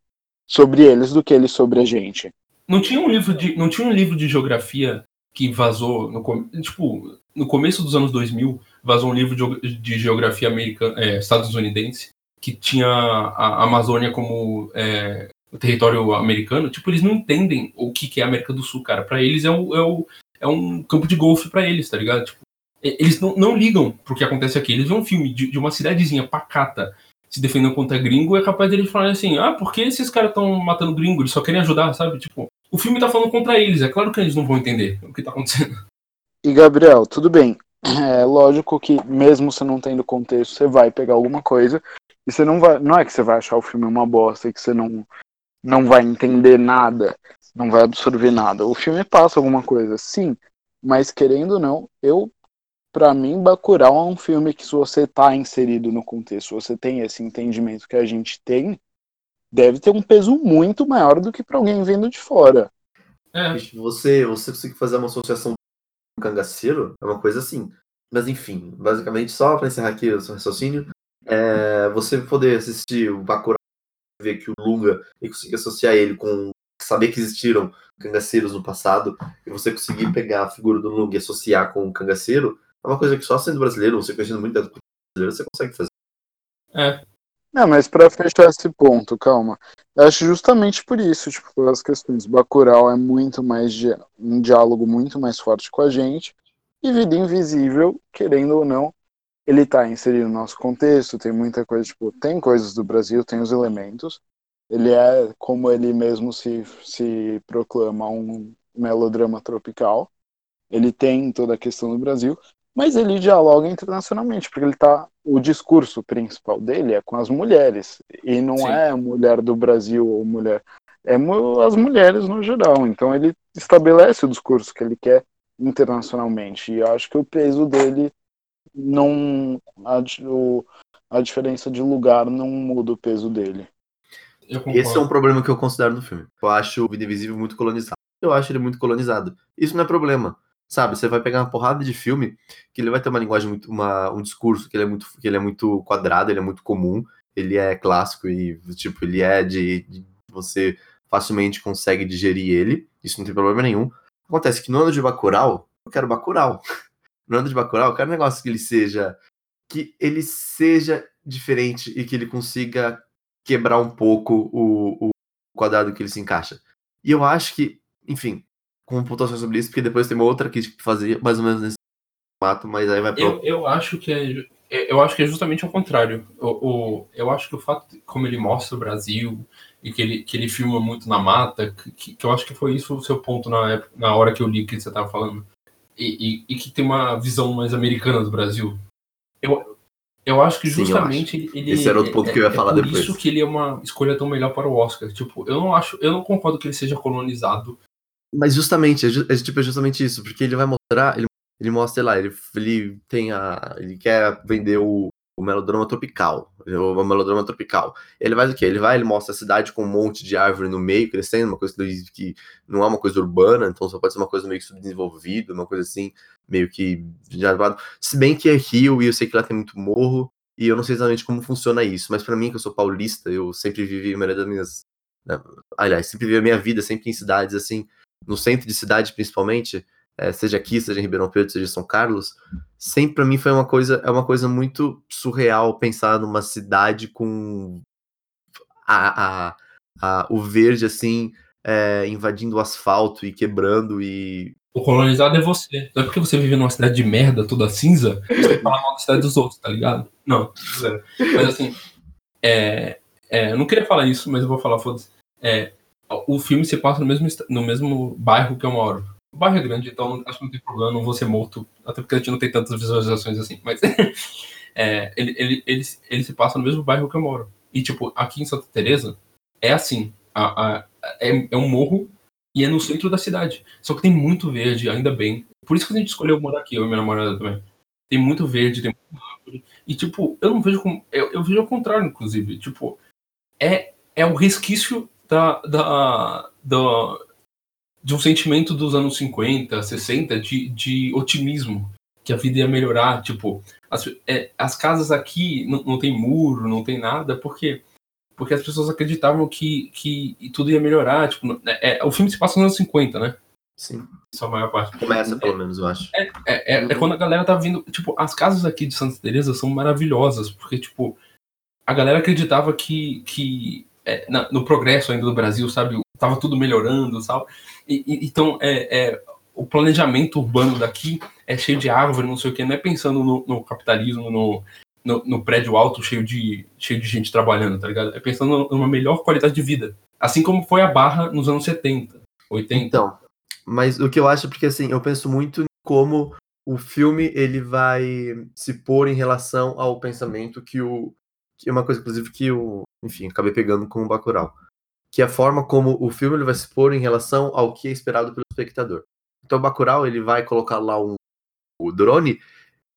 sobre eles do que eles sobre a gente.
Não tinha um livro de, não tinha um livro de geografia que vazou no tipo no começo dos anos 2000 vazou um livro de, de geografia americana é, estadunidense que tinha a Amazônia como é, território americano. Tipo eles não entendem o que que é a América do Sul cara. Pra eles é um, é, é um campo de golfe pra eles tá ligado? Tipo, eles não, não ligam pro que acontece aqui. Eles vêem um filme de, de uma cidadezinha pacata se defendendo contra gringo é capaz deles falarem assim ah por que esses caras estão matando gringo? Eles só querem ajudar sabe? Tipo o filme tá falando contra eles, é claro que eles não vão entender o que tá acontecendo.
E Gabriel, tudo bem. É lógico que mesmo você não tendo contexto, você vai pegar alguma coisa e você não vai, não é que você vai achar o filme uma bosta e que você não não vai entender nada, não vai absorver nada. O filme passa alguma coisa, sim, mas querendo ou não, eu para mim Bacurau é um filme que se você tá inserido no contexto, você tem esse entendimento que a gente tem, deve ter um peso muito maior do que para alguém vendo de fora.
É,
Você, você conseguir fazer uma associação cangaceiro é uma coisa assim. Mas enfim, basicamente, só para encerrar aqui o seu raciocínio, é, você poder assistir o Bacurau ver que o Lunga e conseguir associar ele com saber que existiram cangaceiros no passado e você conseguir pegar a figura do Lunga e associar com o cangaceiro é uma coisa que só sendo brasileiro, você conhecendo muito da cultura brasileira, você consegue fazer.
é.
Não, mas para fechar esse ponto, calma. Eu acho justamente por isso, tipo, pelas questões. Bacurau é muito mais di- um diálogo muito mais forte com a gente. E Vida Invisível, querendo ou não, ele tá inserido no nosso contexto, tem muita coisa, tipo, tem coisas do Brasil, tem os elementos. Ele é, como ele mesmo se, se proclama, um melodrama tropical. Ele tem toda a questão do Brasil, mas ele dialoga internacionalmente, porque ele tá. O discurso principal dele é com as mulheres. E não
Sim.
é mulher do Brasil ou mulher. É as mulheres no geral. Então ele estabelece o discurso que ele quer internacionalmente. E eu acho que o peso dele não. A, o- a diferença de lugar não muda o peso dele.
Esse é um problema que eu considero no filme. Eu acho o Vida Invisível muito colonizado. Eu acho ele muito colonizado. Isso não é problema. Sabe, você vai pegar uma porrada de filme que ele vai ter uma linguagem muito, uma, um discurso que ele é muito, que ele é muito quadrado, ele é muito comum, ele é clássico e tipo ele é de, de- você facilmente consegue digerir ele. Isso não tem problema nenhum. Acontece que no ano de Bacurau, eu quero Bacurau. No ano de Bacurau, eu quero um negócio que ele seja que ele seja diferente e que ele consiga quebrar um pouco o, o quadrado que ele se encaixa. E eu acho que, enfim, com pontuações sobre isso, porque depois tem uma outra que fazer mais ou menos nesse formato, mas aí vai pra
Eu, eu acho que é, é- eu acho que é justamente ao contrário. O, o- eu acho que o fato de como ele mostra o Brasil e que ele, que ele filma muito na mata, que, que eu acho que foi isso o seu ponto na, época, na hora que eu li que você estava falando. E, e, e que tem uma visão mais americana do Brasil. Eu, eu acho que
Sim, eu
justamente ele,
Esse era outro ponto que eu ia
é-
falar
é por
depois.
isso que ele é uma escolha tão melhor para o Oscar. Tipo, eu não acho, eu não concordo que ele seja colonizado.
Mas justamente, é, é, tipo, é justamente isso, porque ele vai mostrar, ele, ele mostra, sei lá, ele, ele tem a. Ele quer vender o, o melodrama tropical. O melodrama tropical. Ele faz o quê? Ele vai, ele mostra a cidade com um monte de árvore no meio, crescendo, uma coisa que, não é uma coisa urbana, então só pode ser uma coisa meio que subdesenvolvida, uma coisa assim, meio que. já- Se bem que é rio e eu sei que lá tem muito morro, e eu não sei exatamente como funciona isso, mas pra mim, que eu sou paulista, eu sempre vivi a maioria das minhas. né, Aliás, sempre vivi a minha vida sempre em cidades assim, no centro de cidade principalmente, eh, seja aqui, seja em Ribeirão Preto, seja em São Carlos, sempre pra mim foi uma coisa, é uma coisa muito surreal pensar numa cidade com a, a, a- o verde assim eh, invadindo o asfalto e quebrando e
O colonizado é você. Não é porque você vive numa cidade de merda, toda cinza, você fala mal da cidade dos outros, tá ligado? Não, zero. Mas assim, é, é, eu não queria falar isso, mas eu vou falar, foda-se. É, o filme se passa no mesmo, no mesmo bairro que eu moro. O bairro é grande, então acho que não tem problema, não vou ser morto, até porque a gente não tem tantas visualizações assim, mas é, ele, ele, ele, ele se passa no mesmo bairro que eu moro. E, tipo, aqui em Santa Teresa é assim, a, a- é, é um morro e é no centro da cidade. Só que tem muito verde, ainda bem. Por isso que a gente escolheu morar aqui, eu e minha namorada também. Tem muito verde, tem muito árvore. E, tipo, eu não vejo como. Eu, eu vejo ao contrário, inclusive. Tipo, é, é o resquício da, da, da, de um sentimento dos anos 50, 60, de, de otimismo. Que a vida ia melhorar. Tipo, as, é, as casas aqui não, não tem muro, não tem nada, porque porque as pessoas acreditavam que, que tudo ia melhorar. Tipo, é, é, o filme se passa nos anos 50, né?
sim,
Isso é a maior parte.
começa pelo menos, eu acho.
É, é, é quando a galera tá vindo. Tipo, as casas aqui de Santa Teresa são maravilhosas, porque, tipo, a galera acreditava que, que é, na- no progresso ainda do Brasil, sabe? Tava tudo melhorando, sabe? E, e- então, é, é, o planejamento urbano daqui é cheio de árvore, não sei o quê, não é pensando no, no capitalismo, no, no, no prédio alto cheio de, cheio de gente trabalhando, tá ligado? É pensando numa melhor qualidade de vida. Assim como foi a Barra nos anos 70, 80.
Então, mas o que eu acho é porque assim, eu penso muito como o filme ele vai se pôr em relação ao pensamento que o que é uma coisa inclusive que o, enfim, acabei pegando com o Bacurau, que é a forma como o filme ele vai se pôr em relação ao que é esperado pelo espectador. Então, o Bacurau, ele vai colocar lá um, o drone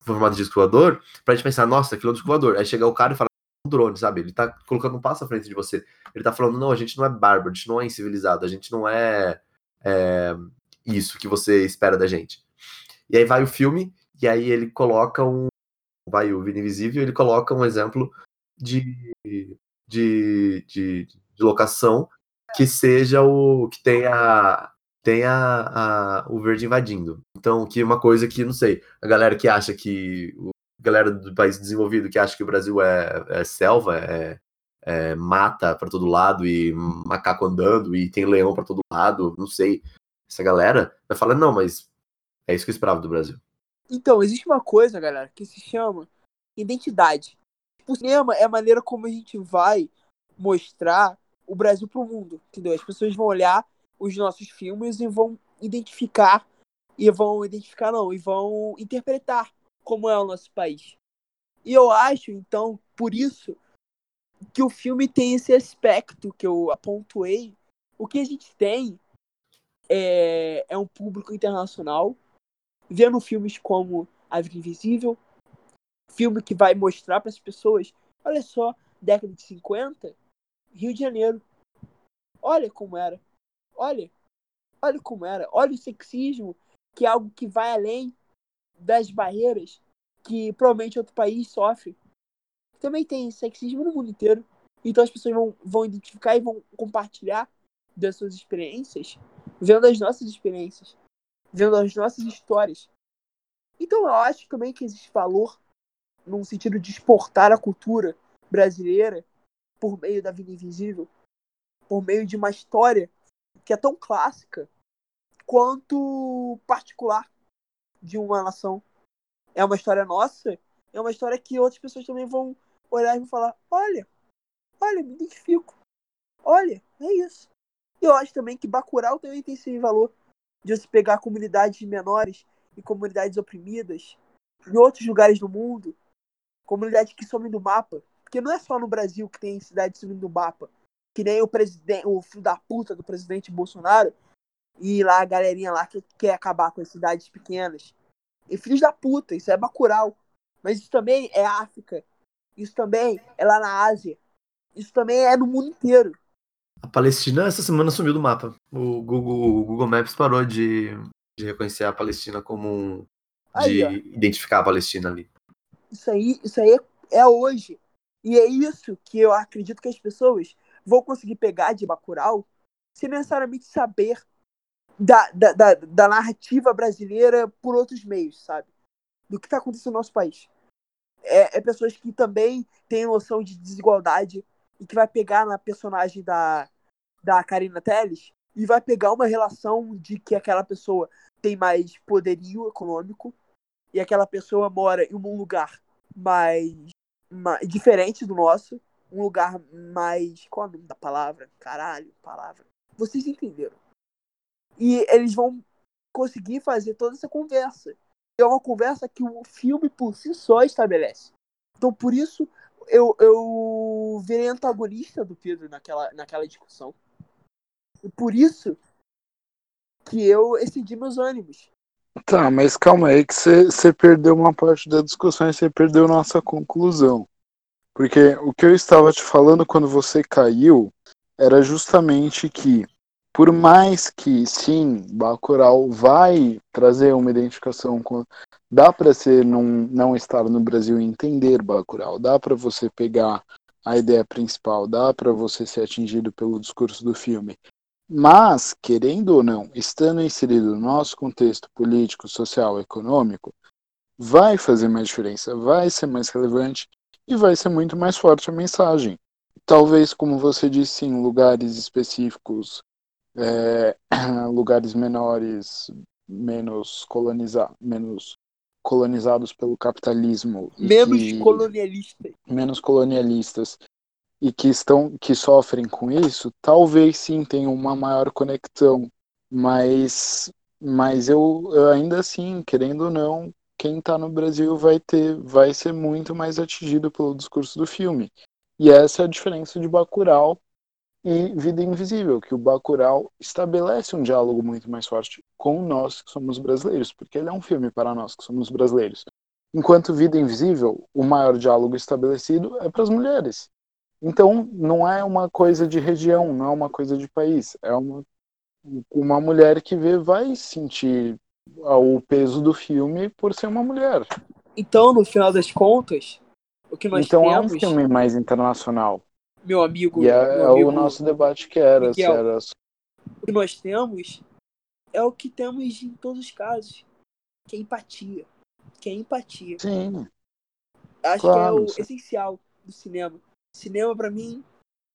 formato de voador pra gente pensar, nossa, aquilo é um disco. Aí chega o cara e fala, um drone, sabe? Ele tá colocando um passo à frente de você. Ele tá falando, não, a gente não é bárbaro, a gente não é incivilizado, a gente não é, é isso que você espera da gente. E aí vai o filme, e aí ele coloca um. Vai o Vida Invisível, ele coloca um exemplo de, de, de, de locação que seja o. que tenha, tenha a, o verde invadindo. Então, que uma coisa que, não sei, a galera que acha que. A galera do país desenvolvido que acha que o Brasil é, é selva, é, é mata para todo lado e macaco andando e tem leão para todo lado, não sei. Essa galera vai falar, não, mas é isso que eu esperava do Brasil.
Então, existe uma coisa, galera, que se chama identidade. O cinema é a maneira como a gente vai mostrar o Brasil pro mundo, entendeu? As pessoas vão olhar os nossos filmes e vão identificar e vão identificar não, e vão interpretar como é o nosso país. E eu acho, então, por isso que o filme tem esse aspecto que eu apontei. O que a gente tem é, é um público internacional vendo filmes como A Vida Invisível, filme que vai mostrar para as pessoas, olha só, década de 50, Rio de Janeiro. Olha como era. Olha. Olha como era. Olha o sexismo, que é algo que vai além das barreiras que provavelmente outro país sofre. Também tem sexismo no mundo inteiro. Então as pessoas vão, vão identificar e vão compartilhar das suas experiências, vendo as nossas experiências vendo as nossas histórias. Então eu acho também que existe valor num sentido de exportar a cultura brasileira por meio da vida invisível, por meio de uma história que é tão clássica quanto particular de uma nação. É uma história nossa, é uma história que outras pessoas também vão olhar e vão falar: olha, olha, me identifico. Olha, é isso. E eu acho também que Bacurau também tem esse valor de você pegar comunidades menores e comunidades oprimidas em outros lugares do mundo, comunidades que somem do mapa, porque não é só no Brasil que tem cidades sumindo do mapa, que nem o presidente, o filho da puta do presidente Bolsonaro e lá a galerinha lá que quer acabar com as cidades pequenas. E filhos da puta, isso é Bacurau. Mas isso também é África. Isso também é lá na Ásia. Isso também é no mundo inteiro.
A Palestina essa semana sumiu do mapa. O Google, o Google Maps parou de, de reconhecer a Palestina como um. de aí, identificar a Palestina ali.
Isso aí, isso aí é, hoje. E é isso que eu acredito que as pessoas vão conseguir pegar de Bacurau sem necessariamente saber da, da, da, da narrativa brasileira por outros meios, sabe? Do que está acontecendo no nosso país. É, é, pessoas que também têm noção de desigualdade e que vai pegar na personagem da, da Karina Telles e vai pegar uma relação de que aquela pessoa tem mais poderio econômico e aquela pessoa mora em um lugar mais, mais diferente do nosso, um lugar mais. Qual é o nome da palavra? Caralho, palavra. Vocês entenderam. E eles vão conseguir fazer toda essa conversa. É uma conversa que o filme por si só estabelece. Então, por isso, eu, eu virei antagonista do Pedro naquela, naquela discussão. E por isso que eu excedi meus ânimos.
Tá, mas calma aí que você perdeu uma parte da discussão e você perdeu nossa conclusão. Porque o que eu estava te falando quando você caiu era justamente que por mais que sim, Bacurau vai trazer uma identificação com dá para ser não, não estar no Brasil e entender Bacurau, dá para você pegar a ideia principal, dá para você ser atingido pelo discurso do filme. Mas, querendo ou não, estando inserido no nosso contexto político, social, econômico, vai fazer mais diferença, vai ser mais relevante e vai ser muito mais forte a mensagem. Talvez, como você disse, em lugares específicos é, lugares menores, menos colonizados, menos colonizados pelo capitalismo,
menos que, colonialistas,
menos colonialistas e que estão que sofrem com isso, talvez sim tenham uma maior conexão, mas mas eu, ainda assim, querendo ou não, quem está no Brasil vai ter vai ser muito mais atingido pelo discurso do filme. E essa é a diferença de Bacurau e Vida Invisível, que o Bacurau estabelece um diálogo muito mais forte com nós que somos brasileiros, porque ele é um filme para nós que somos brasileiros. Enquanto Vida Invisível, o maior diálogo estabelecido é para as mulheres. Então, não é uma coisa de região, não é uma coisa de país, é uma uma mulher que vê vai sentir o peso do filme por ser uma mulher.
Então, no final das contas, o que nós
então
temos,
é um filme mais internacional.
meu amigo,
E é,
meu
é
amigo,
o nosso debate que era,
Miguel.
era
o que nós temos é o que temos em todos os casos, que é empatia. Que é empatia.
sim.
Acho
Claro,
que é o
sim.
essencial do cinema. Cinema, pra mim,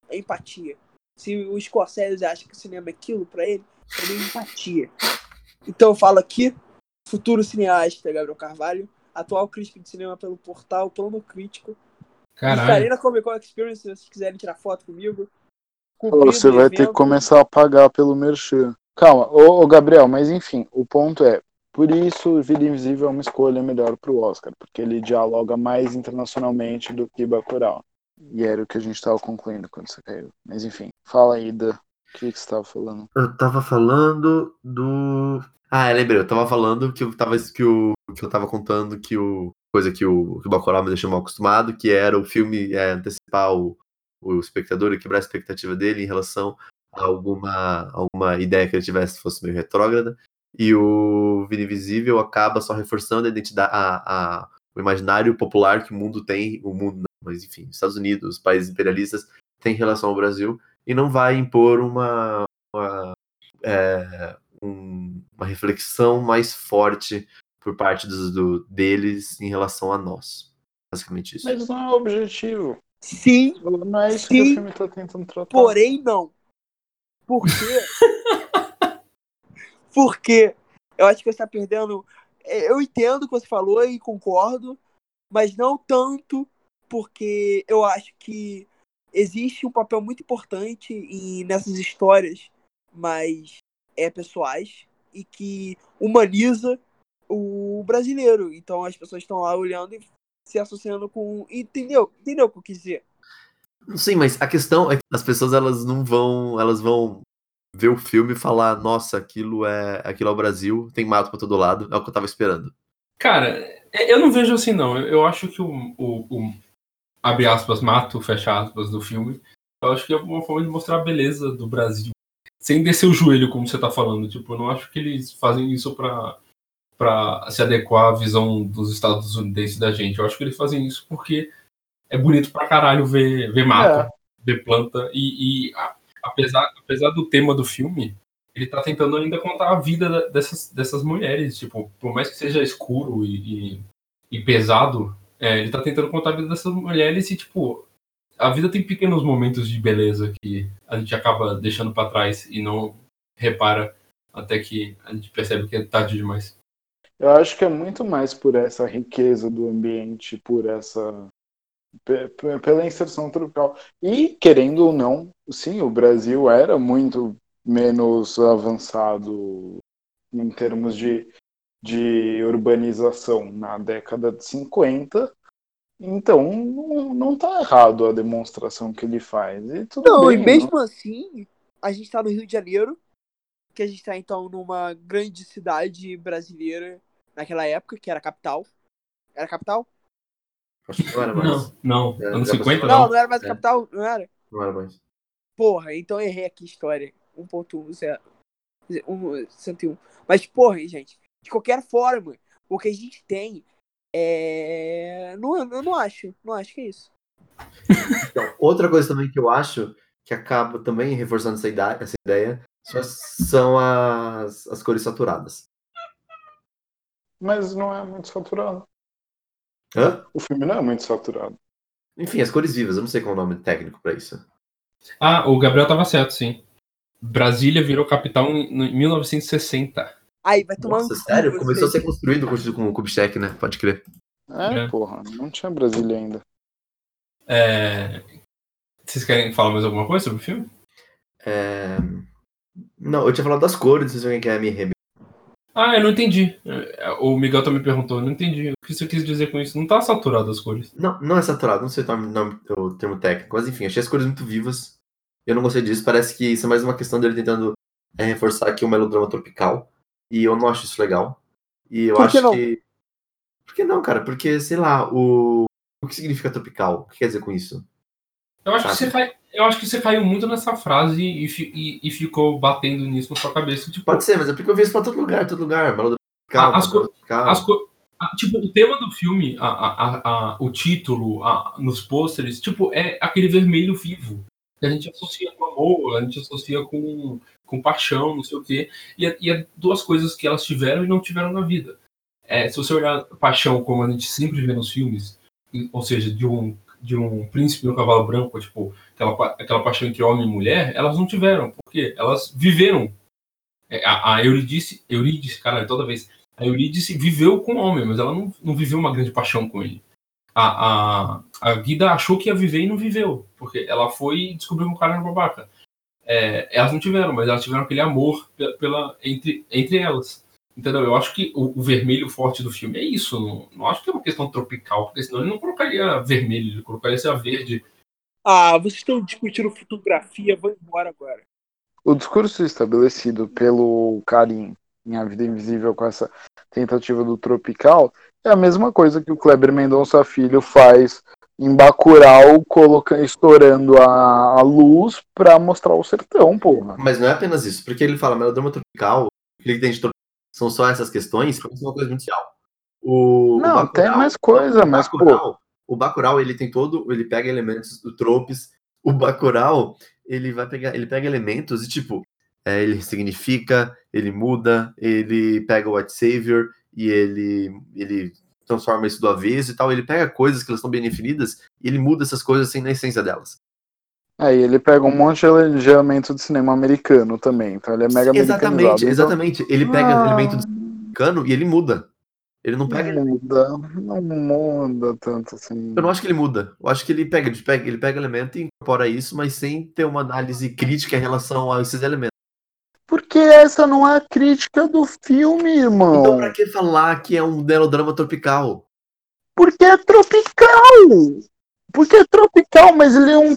é empatia. Se o Scorsese acha que o cinema é aquilo pra ele, pra mim é empatia. Então eu falo aqui, futuro cineasta Gabriel Carvalho, atual crítico de cinema pelo portal Plano Crítico. Estarei
Caralho.
na Comic Con Experience se vocês quiserem tirar foto comigo.
Você
o
vai ter que começar a pagar pelo merchan. Calma, ô, ô, Gabriel, mas enfim, o ponto é, por isso Vida Invisível é uma escolha melhor pro Oscar, porque ele dialoga mais internacionalmente do que Bacurau. E era o que a gente tava concluindo quando você caiu. Mas enfim, fala aí, Da. O que, que você tava falando?
Eu tava falando do. Ah, lembrei, eu tava falando que eu tava, que o, que eu tava contando que o. Coisa que o, que o Bacurau me deixou mal acostumado, que era o filme é, antecipar o, o espectador e quebrar a expectativa dele em relação a alguma, alguma ideia que ele tivesse fosse meio retrógrada. E o Vida Invisível acaba só reforçando a identidade, a, a, o imaginário popular que o mundo tem, o mundo, mas enfim, os Estados Unidos, os países imperialistas têm em relação ao Brasil, e não vai impor uma, uma, é, um- uma reflexão mais forte por parte dos, do, deles em relação a nós. Basicamente isso.
Mas não é o objetivo.
Sim,
Não é isso que
Sim.
o filme tá tentando tratar.
porém não. Por quê? Porque eu acho que você tá perdendo. é, Eu entendo o que você falou e concordo, mas não tanto porque eu acho que existe um papel muito importante em, nessas histórias mais é, pessoais e que humaniza o brasileiro. Então as pessoas estão lá olhando e se associando com. Entendeu? Entendeu o que eu quis dizer?
Sim, mas a questão é que as pessoas elas não vão, elas vão ver o filme e falar, nossa, aquilo é, aquilo é o Brasil, tem mato pra todo lado, é o que eu tava esperando.
Cara, é- eu não vejo assim, não. Eu, eu acho que o, o, o- abre aspas, mato, fecha aspas, do filme, eu acho que é uma forma de mostrar a beleza do Brasil. Sem descer o joelho, como você tá falando. Tipo, eu não acho que eles fazem isso pra, pra se adequar à visão dos estadunidenses da gente. Eu acho que eles fazem isso porque é bonito pra caralho ver, ver mato, ver planta. E, e a- apesar, apesar do tema do filme, ele tá tentando ainda contar a vida da- dessas, dessas mulheres. Tipo, por mais que seja escuro e, e, e pesado, é, ele tá tentando contar a vida dessas mulheres e, tipo, a vida tem pequenos momentos de beleza que a gente acaba deixando pra trás e não repara até que a gente percebe que é tarde demais.
Eu acho que é muito mais por essa riqueza do ambiente, por essa. pe- pe- pela inserção tropical. E, querendo ou não, sim, o Brasil era muito menos avançado em termos de, de urbanização na década de 50. Então, não, não tá errado a demonstração que ele faz. E tudo
Não,
bem,
e mesmo assim, a gente tá no Rio de Janeiro, que a gente tá então numa grande cidade brasileira naquela época, que era a capital. Era a capital?
Acho que não era mais.
Não, não.
É,
Anos
já
50
Não,
não.
não era mais a
É.
capital, não era?
Não era mais.
Porra, então eu errei aqui a história. 1.1, 101. Mas, porra, gente, de qualquer forma, o que a gente tem é. Não, eu não acho, não acho que é isso.
Então, outra coisa também que eu acho que acaba também reforçando essa ideia, essa ideia são as, as cores saturadas.
Mas não é muito saturado.
Hã?
O filme não é muito saturado.
Enfim, as cores vivas, eu não sei qual é o nome técnico pra isso.
Ah, o Gabriel tava certo, sim. Brasília virou capital em em 1960.
Aí, vai tomar
Nossa,
no cu
sério?
você.
Começou a ser construído com, o Kubitschek, né? Pode crer.
É,
É.
porra, não tinha Brasília ainda.
É, Vocês querem falar mais alguma coisa sobre o filme?
É, Não, eu tinha falado das cores, vocês alguém quer me remeter.
Ah, eu não entendi. O Miguel também perguntou, eu não entendi. O que você quis dizer com isso? Não tá saturado as cores.
Não, não é saturado, não sei o, nome, nome- o termo técnico, mas enfim, achei as cores muito vivas. Eu não gostei disso. Parece que isso é mais uma questão dele tentando é, reforçar aqui o melodrama tropical. E eu não acho isso legal. E eu
Por que
acho
não?
que. Por que não, cara? Porque, sei lá, o. O que significa tropical? O que quer dizer com isso?
Eu acho, que você cai, eu acho que você caiu muito nessa frase e, fi- e- e ficou batendo nisso na sua cabeça. Tipo,
Pode ser, mas é porque eu vi isso pra todo lugar, todo lugar. Tropical,
as
tropical.
as co- a- tipo, o tema do filme, a, a- a- a- o título, a- nos pôsteres, tipo, é aquele vermelho vivo. Que a gente associa com amor, a gente associa com, com paixão, não sei o quê. E é, e é duas coisas que elas tiveram e não tiveram na vida. É, se você olhar paixão como a gente sempre vê nos filmes, ou seja, de um, de um príncipe no cavalo branco, tipo, aquela, aquela paixão entre homem e mulher, elas não tiveram, porque elas viveram. É, a, a Eurídice, Eurídice, cara, toda vez. A Eurídice viveu com o homem, mas ela não, não viveu uma grande paixão com ele. A, a, a Guida achou que ia viver e não viveu, porque ela foi e descobriu que o cara era babaca. É, elas não tiveram, mas elas tiveram aquele amor pe- pela, entre, entre elas. Entendeu? Eu acho que o, o vermelho forte do filme é isso. Não, não acho que é uma questão tropical, porque senão ele não colocaria vermelho, ele colocaria essa verde.
Ah, vocês estão discutindo fotografia, vou embora agora.
O discurso estabelecido pelo Karim em A Vida Invisível com essa tentativa do tropical é a mesma coisa que o Kleber Mendonça Filho faz em Bacurau, colocando, estourando a, a luz pra mostrar o sertão, porra.
Mas não é apenas isso, porque ele fala melodrama tropical, ele tem de tropical são só essas questões, é uma coisa muito real. O,
Não,
o
tem mais coisa,
o
mas, pô.
Bacurau, o Bacurau, ele tem todo, ele pega elementos do tropes, o Bacurau, ele vai pegar, ele pega elementos e tipo, é, ele significa, ele muda, ele pega o White Savior e ele, ele transforma isso do avesso e tal, ele pega coisas que elas estão bem definidas e ele muda essas coisas sem na essência delas.
Aí ele pega um monte de ele- de elemento de cinema americano também, então ele é mega.
Exatamente,
então-
exatamente. Ele pega
Ah.
elemento do americano e ele muda. Ele não pega.
Não muda, não muda tanto assim.
Eu não acho que ele muda. Eu acho que ele pega, ele pega, ele pega elemento e incorpora isso, mas sem ter uma análise crítica em relação a esses elementos.
Porque essa não é a crítica do filme, irmão.
Então, pra que falar que é um melodrama tropical?
Porque é tropical! Porque é tropical, mas ele é um.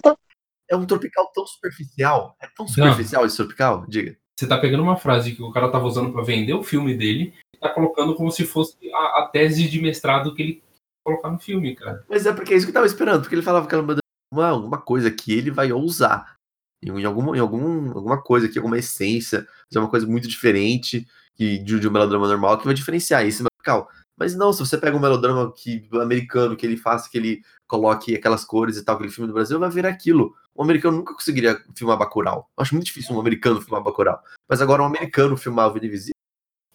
É um tropical tão superficial. É tão superficial esse tropical? Diga.
Você tá pegando uma frase que o cara tava usando pra vender o filme dele e tá colocando como se fosse a, a tese de mestrado que ele quer colocar no filme, cara.
Mas é porque é isso que eu tava esperando, porque ele falava que era uma, uma, alguma coisa que ele vai ousar. Em, alguma, em algum, alguma coisa aqui, alguma essência, fazer uma coisa muito diferente que, de, de um melodrama normal que vai diferenciar esse tropical. Mas não, se você pega um melodrama que, americano, que ele faça, que ele coloque aquelas cores e tal, aquele filme do Brasil, vai ver aquilo. Um americano nunca conseguiria filmar Bacurau. Acho muito difícil um americano filmar Bacurau. Mas agora um americano filmar o Vida Invisível.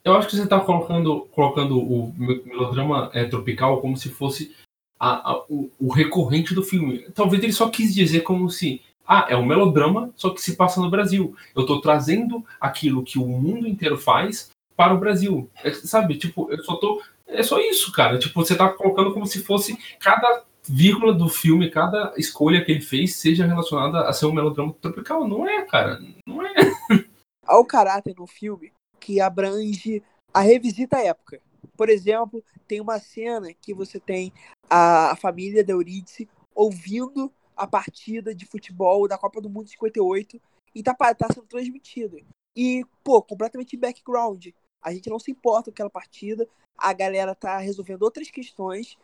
Eu acho que você tá colocando, colocando o me- melodrama é, tropical como se fosse a- a- o, o recorrente do filme. Talvez ele só quis dizer como se. Ah, é um melodrama, só que se passa no Brasil. Eu tô trazendo aquilo que o mundo inteiro faz para o Brasil. É, sabe? Tipo, eu só tô. É só isso, cara. Tipo, você tá colocando como se fosse cada vírgula do filme, cada escolha que ele fez seja relacionada a ser um melodrama tropical. Não é, cara. Não é.
Há o caráter no filme que abrange a revisita à época. Por exemplo, tem uma cena que você tem a, a família da Eurídice ouvindo a partida de futebol da Copa do Mundo 58 e tá, tá sendo transmitida. E, pô, completamente background. A gente não se importa com aquela partida, a galera tá resolvendo outras questões.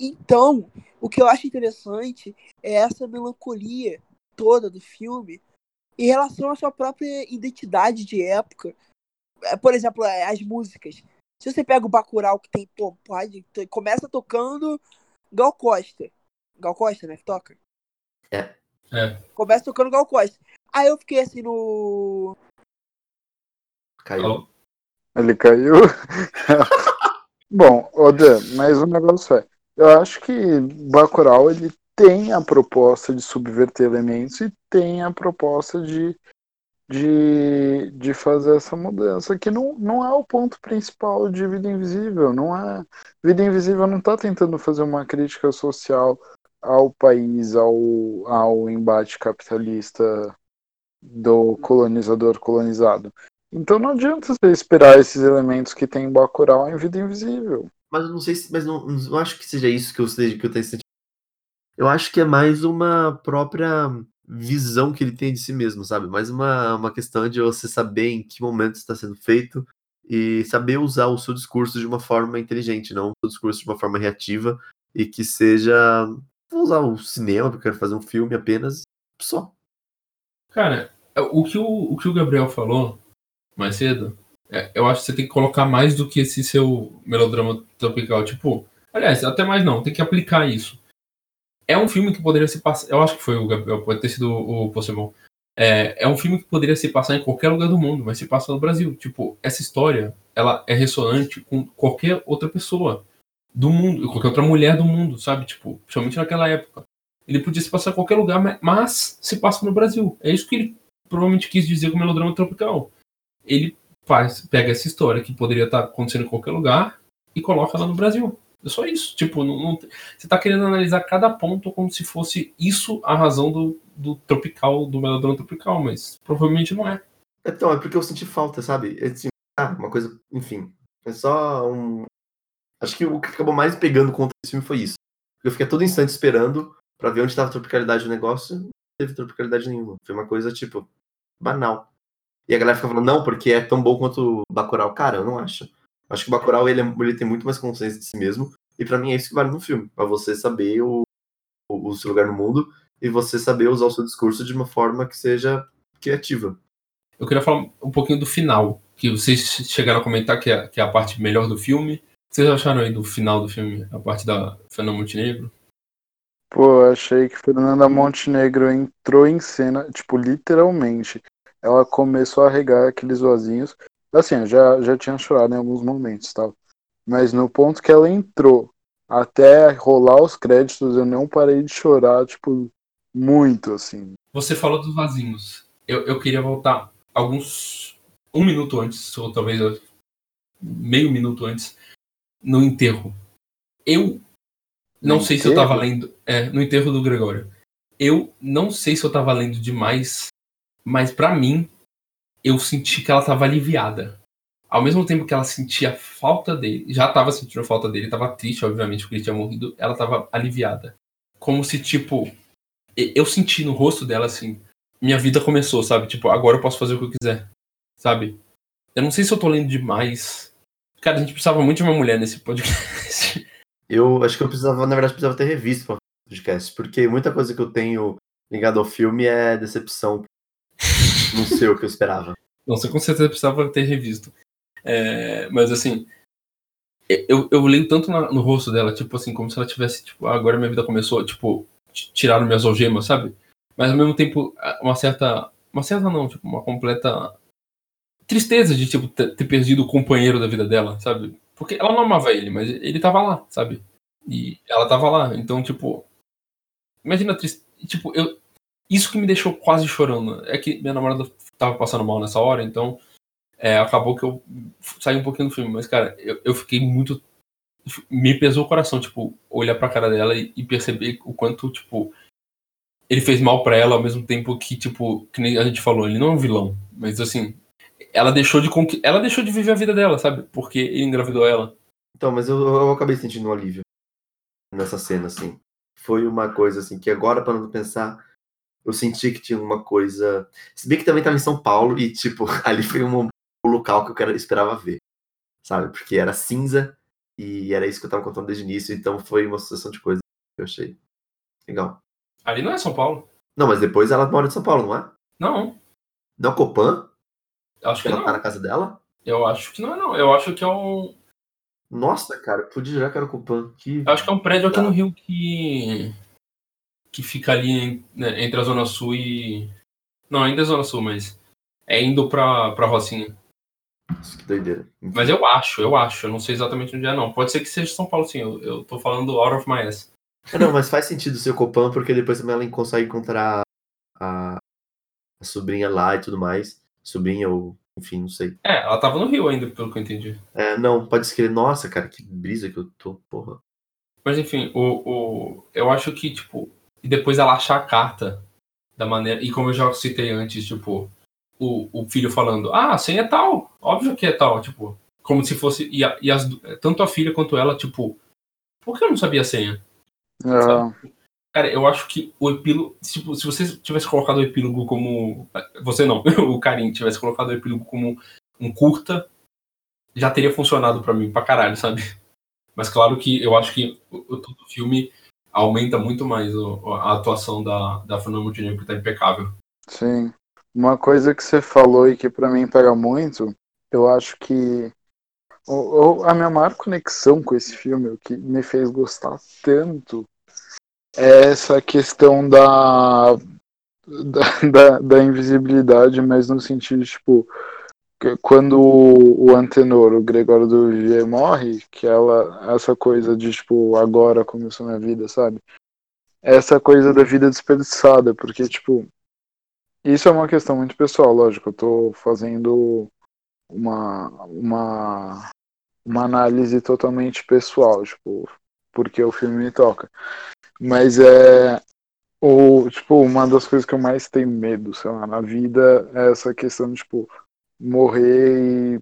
Então, o que eu acho interessante é essa melancolia toda do filme em relação à sua própria identidade de época. É, Por exemplo, é, as músicas. Se você pega o Bacurau, que tem, pô, pode, começa tocando Gal Costa. Gal Costa, né, que toca?
É.
É.
Começa tocando Gal Costa. Aí eu fiquei assim no...
Caiu.
Ele caiu. Bom, Odan, mas o negócio é, eu acho que Bacurau ele tem a proposta de subverter elementos e tem a proposta de, de, de fazer essa mudança, que não, não é o ponto principal de Vida Invisível, não é. Vida Invisível não está tentando fazer uma crítica social ao país, ao, ao embate capitalista do colonizador colonizado. Então não adianta você esperar esses elementos que tem em Bacurau em Vida Invisível.
Mas eu não sei se. Mas não, não acho que seja isso que eu que eu tenho sentido. Eu acho que é mais uma própria visão que ele tem de si mesmo, sabe? Mais uma, uma questão de você saber em que momento está sendo feito e saber usar o seu discurso de uma forma inteligente, não o seu discurso de uma forma reativa e que seja. Vou usar o cinema, eu quero fazer um filme apenas só.
Cara, o que o, o que o Gabriel falou mais cedo, é, eu acho que você tem que colocar mais do que esse seu melodrama tropical. Tipo, aliás, até mais não, tem que aplicar isso. É um filme que poderia se passar. Eu acho que foi o Gabriel, pode ter sido o Possebon. É, é um filme que poderia se passar em qualquer lugar do mundo, mas se passa no Brasil. Tipo, essa história, ela é ressonante com qualquer outra pessoa do mundo, qualquer outra mulher do mundo, sabe? Tipo, principalmente naquela época. Ele podia se passar em qualquer lugar, mas se passa no Brasil. É isso que ele provavelmente quis dizer com melodrama tropical. Ele faz, pega essa história que poderia estar acontecendo em qualquer lugar e coloca lá no Brasil. É só isso. Tipo, não, não, você está querendo analisar cada ponto como se fosse isso a razão do, do tropical, do melodrama tropical, mas provavelmente não é.
Então, é porque eu senti falta, sabe? Assim, ah, uma coisa, enfim. É só um. Acho que o que acabou mais pegando contra esse filme foi isso. Eu fiquei todo instante esperando para ver onde estava a tropicalidade do negócio. Não teve tropicalidade nenhuma. Foi uma coisa, tipo, banal. E a galera fica falando, não, porque é tão bom quanto o Bacurau. Cara, eu não acho. Acho que o Bacurau, ele, é, ele tem muito mais consciência de si mesmo. E para mim é isso que vale no filme. Pra você saber o, o, o seu lugar no mundo e você saber usar o seu discurso de uma forma que seja criativa.
Eu queria falar um pouquinho do final, que vocês chegaram a comentar que é, que é a parte melhor do filme. Vocês acharam aí do final do filme, a parte da Fernanda Montenegro?
Pô, achei que Fernanda Montenegro entrou em cena, tipo, literalmente. Ela começou a regar aqueles vasinhos. Assim, eu já, já tinha chorado em alguns momentos, tal. Mas no ponto que ela entrou, até rolar os créditos, eu não parei de chorar, tipo, muito, assim.
Você falou dos vasinhos. Eu, eu queria voltar alguns. um minuto antes, ou talvez meio minuto antes, no enterro. Eu não no sei enterro? se eu tava lendo. É, no enterro do Gregório. Eu não sei se eu tava lendo demais, mas para mim, eu senti que ela tava aliviada. Ao mesmo tempo que ela sentia falta dele, já tava sentindo falta dele, tava triste, obviamente, porque ele tinha morrido, ela tava aliviada. Como se, tipo, eu senti no rosto dela assim, minha vida começou, sabe? Tipo, agora eu posso fazer o que eu quiser, sabe? Eu não sei se eu tô lendo demais. Cara, a gente precisava muito de uma mulher nesse podcast.
Eu acho que eu precisava, na verdade, precisava ter revisto o podcast, porque muita coisa que eu tenho ligado ao filme é decepção. não sei o que eu esperava.
Não, você com certeza precisava ter revisto. É, mas assim, eu, eu leio tanto na, no rosto dela, tipo assim, como se ela tivesse, tipo, ah, agora minha vida começou, tipo, tiraram minhas algemas, sabe? Mas ao mesmo tempo, uma certa. Uma certa não, tipo, uma completa tristeza de, tipo, ter, perdido o companheiro da vida dela, sabe? Porque ela não amava ele, mas ele tava lá, sabe? E ela tava lá. Então, tipo. Imagina a tristeza. Tipo, eu. Isso que me deixou quase chorando. É que minha namorada tava passando mal nessa hora, então. É, acabou que eu saí um pouquinho do filme. Mas, cara, eu, eu fiquei muito. Me pesou o coração, tipo, olhar pra cara dela e, e perceber o quanto, tipo. Ele fez mal para ela ao mesmo tempo que, tipo, que a gente falou, ele não é um vilão. Mas assim, ela deixou de ela deixou de viver a vida dela, sabe? Porque ele engravidou ela.
Então, mas eu, eu acabei sentindo um alívio nessa cena, assim. Foi uma coisa assim que agora, para não pensar, eu senti que tinha uma coisa. Se bem que também tava em São Paulo e, tipo, ali foi um, local que eu quero, esperava ver. Sabe? Porque era cinza e era isso que eu tava contando desde o início, então foi uma sucessão de coisas que eu achei legal.
Ali não é São Paulo.
Não, mas depois ela mora em São Paulo, não é?
Não.
Não é Copan?
Acho que
ela
não.
tá na casa dela?
Eu acho que não é, não. Eu acho que é um.
Nossa, cara, podia já que era o Copan. Que...
Eu acho que é um prédio aqui tá. no Rio que. que fica ali né, entre a Zona Sul e. Não, ainda é Zona Sul, mas. É indo pra, pra Rocinha.
Nossa, que doideira.
Mas eu acho, eu acho. Eu não sei exatamente onde é, não. Pode ser que seja São Paulo, sim. Eu, eu tô falando out of my ass.
É, não, mas faz sentido ser o Copan, porque depois ela consegue encontrar a, a sobrinha lá e tudo mais sobrinha ou enfim, não sei.
É, ela tava no Rio ainda, pelo que eu entendi.
É, não, pode escrever, nossa, cara, que brisa que eu tô, porra.
Mas enfim, o, o, eu acho que, tipo, e depois ela achar a carta da maneira. E como eu já citei antes, tipo, o, o filho falando, ah, a senha é tal, óbvio que é tal, tipo, como se fosse. E, a, e as, tanto a filha quanto ela, tipo, por que eu não sabia a senha?
É.
Cara, eu acho que o epílogo. Tipo, se você tivesse colocado o epílogo como. Você não, o Karim tivesse colocado o epílogo como um curta, já teria funcionado pra mim pra caralho, sabe? Mas claro que eu acho que o, o filme aumenta muito mais o- a atuação da, da Fernanda Montenegro, que tá impecável.
Sim. Uma coisa que você falou e que pra mim pega muito, eu acho que o- a minha maior conexão com esse filme, o que me fez gostar tanto, é essa questão da, da, da, da invisibilidade, mas no sentido, tipo, quando o, o Antenor, o Gregório do Vivier morre, que ela, essa coisa de, tipo, agora começou minha vida, sabe? Essa coisa da vida desperdiçada, porque, tipo, isso é uma questão muito pessoal, lógico. Eu tô fazendo uma, uma, uma análise totalmente pessoal, tipo, porque o filme me toca. Mas é o, tipo, uma das coisas que eu mais tenho medo, sei lá, na vida é essa questão de, tipo, morrer e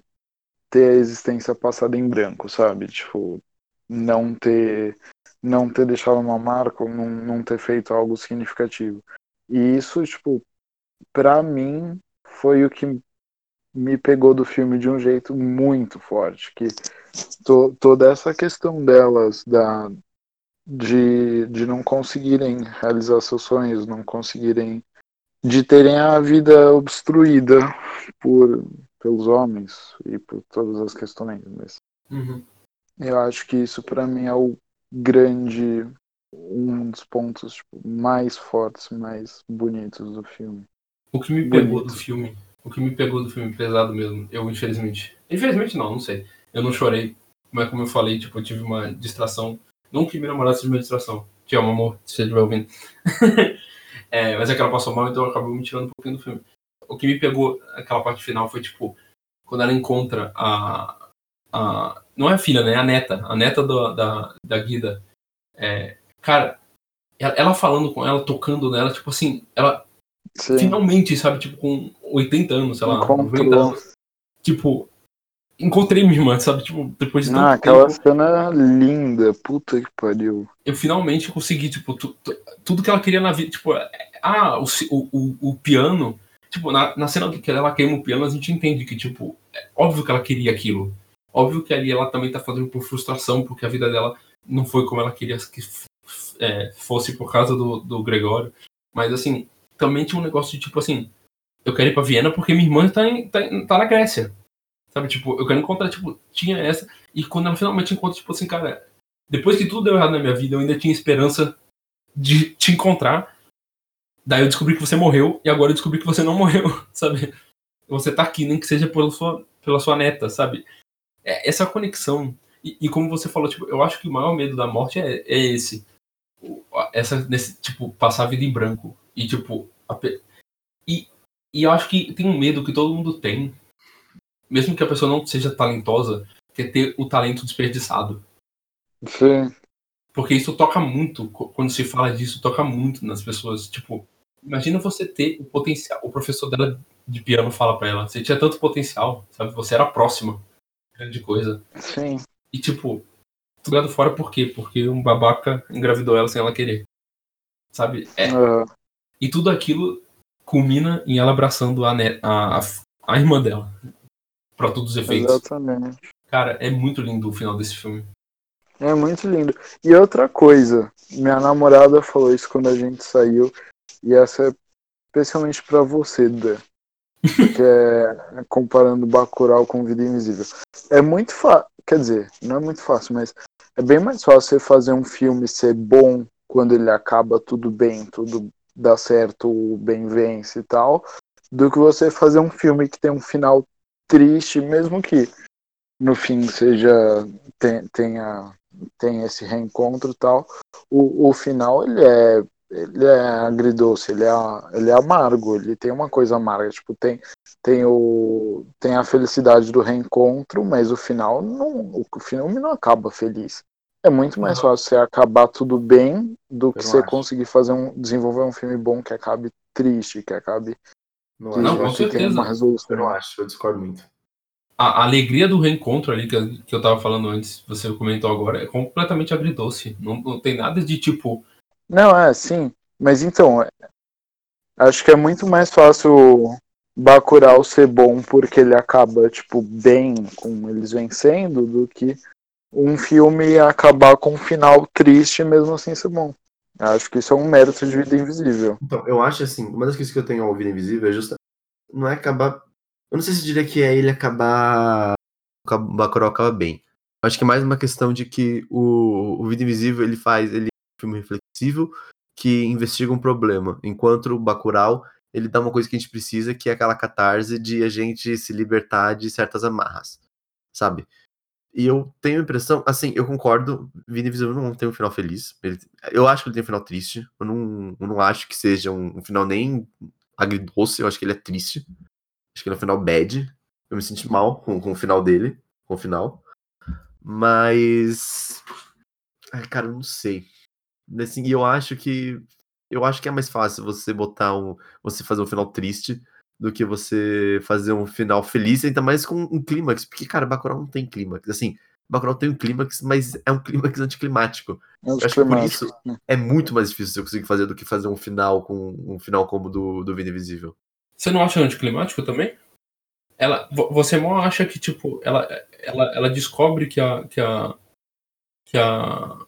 ter a existência passada em branco, sabe? Tipo, não ter não ter deixado uma marca ou não, não ter feito algo significativo. E isso, tipo, pra mim foi o que me pegou do filme de um jeito muito forte, que to, toda essa questão delas da de, de não conseguirem realizar seus sonhos, não conseguirem de terem a vida obstruída por pelos homens e por todas as questões, mas
Uhum.
eu acho que isso pra mim é o grande um dos pontos tipo, mais fortes, mais bonitos do filme.
O que me pegou
Bonito.
do filme, o que me pegou do filme pesado mesmo, eu infelizmente. Infelizmente não, não sei. Eu não chorei, mas como eu falei, tipo, eu tive uma distração. Não que minha namorada seja uma distração. Te amo, amor, se você estiver ouvindo. É, mas é que ela passou mal, então acabou me tirando um pouquinho do filme. O que me pegou, aquela parte final, foi tipo, quando ela encontra a. a não é a filha, né? É a neta. A neta do- da, da Guida. É, cara, ela, falando com ela, tocando nela, tipo assim, ela
Sim,
finalmente, sabe, tipo, com 80 anos, sei lá,
Encontrou.
90 anos. Tipo, encontrei minha irmã, sabe? Tipo, depois de tanto
ah, aquela
tempo,
cena linda, puta que pariu.
eu finalmente consegui, tipo, tu- tu- tudo que ela queria na vida. Tipo, ah, o, o, o, piano. Tipo, na, na cena que ela queima o piano, a gente entende que, tipo, é óbvio que ela queria aquilo. Óbvio que ali ela também tá fazendo por frustração, porque a vida dela não foi como ela queria que é, fosse por causa do, do Gregório. Mas, assim, também tinha um negócio de, tipo, assim, eu quero ir pra Viena porque minha irmã tá, em- tá, tá na Grécia. Sabe, tipo, eu quero encontrar, tipo, tinha essa. E quando ela finalmente encontra, tipo assim, cara, depois que tudo deu errado na minha vida, eu ainda tinha esperança de te encontrar. Daí eu descobri que você morreu e agora eu descobri que você não morreu, sabe? Você tá aqui, nem que seja pela sua, pela sua neta, sabe? É, essa conexão. E, e como você falou, tipo, eu acho que o maior medo da morte é, é esse. Essa, nesse, tipo, passar a vida em branco. E, tipo, a e, e eu acho que tem um medo que todo mundo tem, mesmo que a pessoa não seja talentosa, que é ter o talento desperdiçado.
Sim,
Porque isso toca muito, quando se fala disso, toca muito nas pessoas. Tipo, imagina você ter o potencial. O professor dela de piano fala pra ela: você tinha tanto potencial, sabe? Você era próxima. Grande coisa.
sim.
E, tipo, jogado fora por quê? Porque um babaca engravidou ela sem ela querer. Sabe? É,
Ah,
e tudo aquilo culmina em ela abraçando a, a, a irmã dela. Pra todos os efeitos.
exatamente.
Cara, é muito lindo o final desse filme.
É muito lindo. E outra coisa, minha namorada falou isso quando a gente saiu, e essa é especialmente pra você, Dan. Que é comparando Bacurau com Vida Invisível. É muito fácil, quer dizer, não é muito fácil, mas é bem mais fácil você fazer um filme ser bom quando ele acaba tudo bem, tudo dá certo, o bem vence e tal, do que você fazer um filme que tem um final triste, mesmo que no fim seja tenha tem esse reencontro e tal. O, o final ele é ele é agridoce, ele é ele é amargo, ele tem uma coisa amarga, tipo tem tem o tem a felicidade do reencontro, mas o final não o filme não acaba feliz. É muito mais
Aham.
fácil você acabar tudo bem do que você
acho.
conseguir fazer um desenvolver um filme bom que acabe triste, que acabe
Não,
Não,
acho,
com
que tenha
certeza.
uma resolução.
eu não acho, eu discordo muito.
a, a alegria do reencontro ali que, eu- que eu tava falando antes, você comentou agora, é completamente agridoce. Não, não tem nada de tipo,
Não, é, sim. Mas então, é- acho que é muito mais fácil Bacurau ser bom porque ele acaba, tipo, bem com eles vencendo do que um filme acabar com um final triste mesmo assim ser bom. Acho que isso é um mérito de Vida Invisível.
Então, eu acho assim, uma das coisas que eu tenho ao Vida Invisível é justa. Não é acabar. Eu não sei se diria que é ele acabar. O Bacurau acaba bem. Eu acho que é mais uma questão de que o, o Vida Invisível ele faz. Ele é um filme reflexivo que investiga um problema. Enquanto o Bacurau ele dá uma coisa que a gente precisa, que é aquela catarse de a gente se libertar de certas amarras, sabe? E eu tenho a impressão, assim, eu concordo, Vida Invisível não tem um final feliz. Ele- eu acho que ele tem um final triste. Eu não, eu não acho que seja um, um final nem agridoce, eu acho que ele é triste. Acho que ele é um final bad. Eu me senti mal com, com o final dele, com o final. Mas. Ai, cara, eu não sei. Assim, eu acho que. Eu acho que é mais fácil você botar um. Você fazer um final triste do que você fazer um final feliz, ainda mais com um clímax. Porque, cara, Bacurau não tem clímax. Assim, Bacurau tem um clímax, mas é um clímax anticlimático.
É os
acho que por isso-
né?
É muito mais difícil você conseguir fazer do que fazer um final com um final como o do, do Vida Invisível.
Você não acha anticlimático também? Ela, vo- você mal acha que, tipo, ela, ela, ela descobre que a, que a. que a.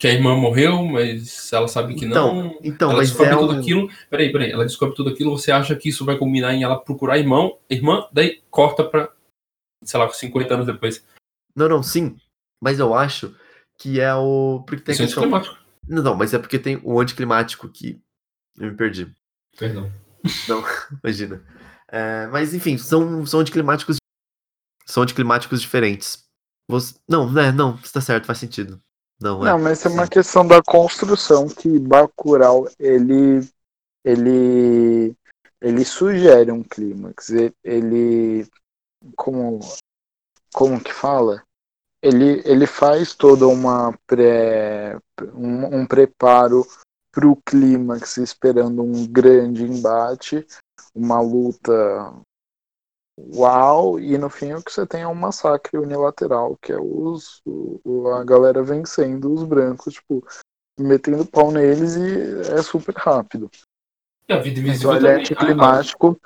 que a irmã morreu, mas ela sabe que não.
Então, então
ela descobre
é
tudo aquilo. Peraí, peraí. Ela descobre tudo aquilo. Você acha que isso vai culminar em ela procurar irmão, irmã, daí corta pra, sei lá, 50 anos depois.
Não, não, sim. Mas eu acho que é o. Porque tem
Isso é
questão...
anticlimático.
Não, não, mas é porque tem o anticlimático que. Eu me perdi.
Perdão.
Imagina. É, mas enfim, são, são anticlimáticos. São anticlimáticos diferentes. Você... Não, né, não, está certo, faz sentido. Não, é.
Não, mas é uma questão da construção que Bacurau, ele ele ele sugere um clímax. Ele como como que fala? Ele ele faz toda uma pré um, um preparo para o clímax, esperando um grande embate, uma luta uau, e no fim o que você tem é um massacre unilateral, que é os, o- a galera vencendo os brancos, tipo, metendo pau neles e é super rápido.
E a vida invisível
Então ele é
também.
anticlimático.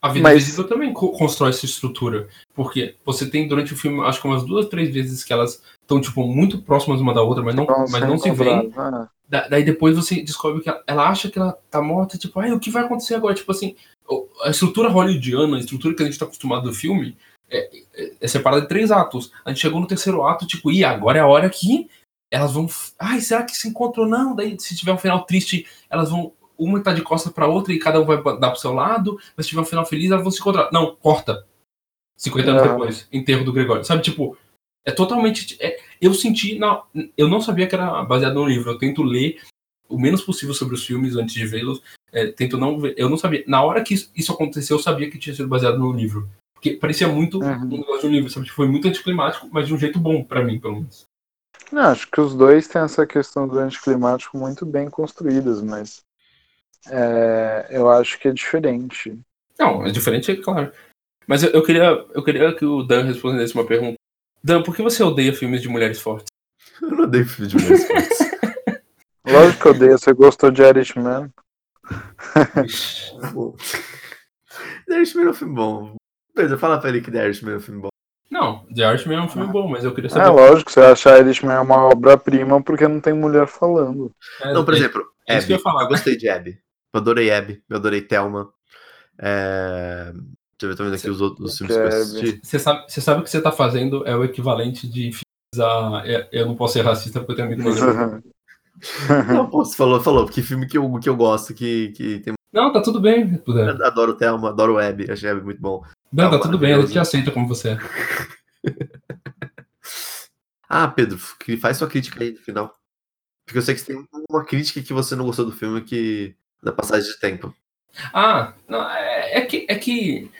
A, a vida
mas-
invisível também co- constrói essa estrutura. Porque você tem durante o filme, acho que umas duas, três vezes que elas estão, tipo, muito próximas uma da outra, mas não,
Nossa,
mas não se veem.
Ah,
Da- daí depois você descobre que ela, ela acha que ela tá morta, tipo, ai, o que vai acontecer agora? Tipo assim, a estrutura hollywoodiana, a estrutura que a gente tá acostumado do filme, é, é, é separada em três atos. A gente chegou no terceiro ato, tipo, e agora é a hora que elas vão. Ai, será que se encontram? Não, daí se tiver um final triste, elas vão. Uma tá de costas pra outra e cada um vai dar pro seu lado, mas se tiver um final feliz, elas vão se encontrar. Não, corta. 50 anos
Ah.
depois, enterro do Gregório. Sabe, tipo, é totalmente. é- eu senti. Na, eu não sabia que era baseado no livro. Eu tento ler o menos possível sobre os filmes antes de vê-los. É, tento não ver. Eu não sabia. Na hora que isso, isso aconteceu, eu sabia que tinha sido baseado no livro. Porque parecia muito
Uhum.
um negócio de um livro, sabe? Tipo, Foi muito anticlimático, mas de um jeito bom pra mim, pelo menos.
Não, acho que os dois têm essa questão do anticlimático muito bem construídas, mas é, eu acho que é diferente.
Não, é diferente, é claro. Mas eu, eu queria, eu queria que o Dan respondesse uma pergunta. Dan, por que você odeia filmes de mulheres fortes?
Eu não odeio filme de mulheres fortes.
Lógico que eu odeio, você gostou de Irishman?
The Irishman é um filme bom. Pedro, fala pra ele que The Irishman é um filme bom.
Não, The Irishman é um filme bom, mas eu queria
É
saber.
lógico, você acha Irishman é uma obra-prima porque não tem mulher falando.
É,
Não, por
é-
exemplo,
é isso que eu
Abby.
ia falar.
Eu gostei de Abby. Eu adorei Abby. Eu adorei Thelma. É... Deixa eu ver, aqui os outros os filmes que eu
é
assisti.
Você sabe, você sabe o que você tá fazendo é o equivalente de é- Eu não posso ser racista porque eu tenho amigo negro.
Não, pô, você falou, falou, que filme que eu, que eu gosto, que, que tem...
Não, tá tudo bem, Dan.
eu adoro Thelma, adoro Abby, achei Abby muito bom.
Dan, tá
Não,
tudo bem, a gente aceita como você é.
Ah, Pedro, que faz sua crítica aí no final. Porque eu sei que você tem uma crítica que você não gostou do filme que. da passagem de tempo.
Ah, não, é, é que, é que.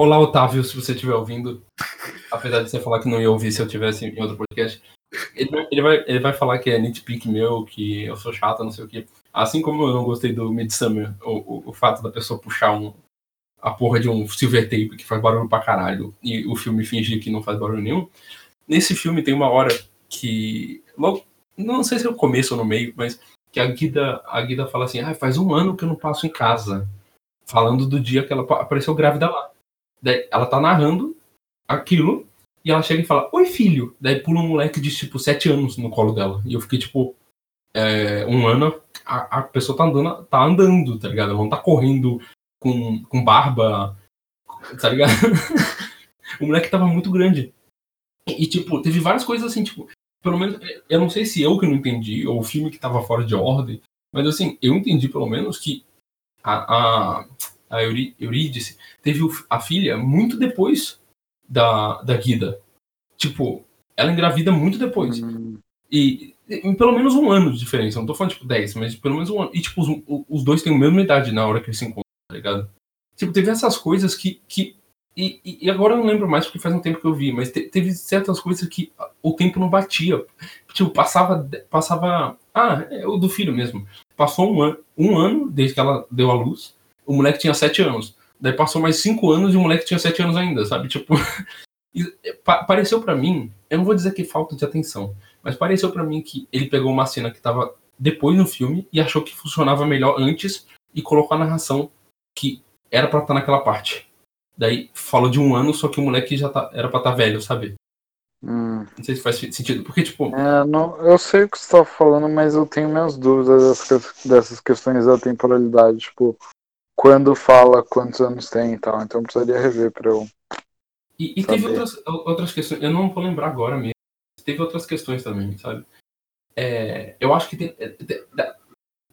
Olá, Otávio, se você estiver ouvindo. Apesar de você falar que não ia ouvir se eu tivesse em outro podcast. Ele vai, ele, vai, ele vai falar que é nitpick meu, que eu sou chata, não sei o quê. Assim como eu não gostei do Midsummer, o, o, o fato da pessoa puxar um, a porra de um silver tape que faz barulho pra caralho e o filme fingir que não faz barulho nenhum. Nesse filme tem uma hora que. Logo, não sei se é no começo ou no meio, mas que a Guida, a Guida fala assim, ah, faz um ano que eu não passo em casa. Falando do dia que ela pa- apareceu grávida lá. Daí ela tá narrando aquilo e ela chega e fala, oi filho. Daí pula um moleque de tipo sete anos no colo dela. E eu fiquei tipo, é, um ano, a, a pessoa tá andando, tá andando, tá ligado? Ela não tá correndo com, com barba, tá ligado? o moleque tava muito grande. E, tipo, teve várias coisas assim, tipo, pelo menos, eu não sei se eu que não entendi, ou o filme que tava fora de ordem, mas assim, eu entendi pelo menos que a, a, a Eurí- Eurídice teve a filha muito depois da, da Guida. Tipo, ela engravida muito depois.
Hum,
E, em pelo menos um ano de diferença. Não tô falando, tipo, 10, mas pelo menos um ano. E, tipo, os, os dois têm a mesma idade na hora que eles se encontram, tá ligado? Tipo, teve essas coisas que. que e, e- e agora eu não lembro mais porque faz um tempo que eu vi, mas te- teve certas coisas que o tempo não batia. Tipo, passava. passava ah, é o do filho mesmo. Passou um ano, um ano desde que ela deu a luz, o moleque tinha 7 anos. Daí passou mais 5 anos e o moleque tinha 7 anos ainda, sabe? Tipo. pa- pareceu pra mim, eu não vou dizer que falta de atenção, mas pareceu pra mim que ele pegou uma cena que tava depois no filme e achou que funcionava melhor antes e colocou a narração que era pra estar naquela parte. Daí falou de um ano, só que o moleque já tá, era pra estar velho, sabe?
hum.
Não sei se faz sentido. Porque, tipo,
É, não, eu sei o que você tá falando, mas eu tenho minhas dúvidas dessas, dessas questões da temporalidade. Tipo, quando fala quantos anos tem e tal. Então eu precisaria rever pra eu.
E, e teve outras, outras questões, eu não vou lembrar agora mesmo. Teve outras questões também, sabe? É, eu acho que tem. é,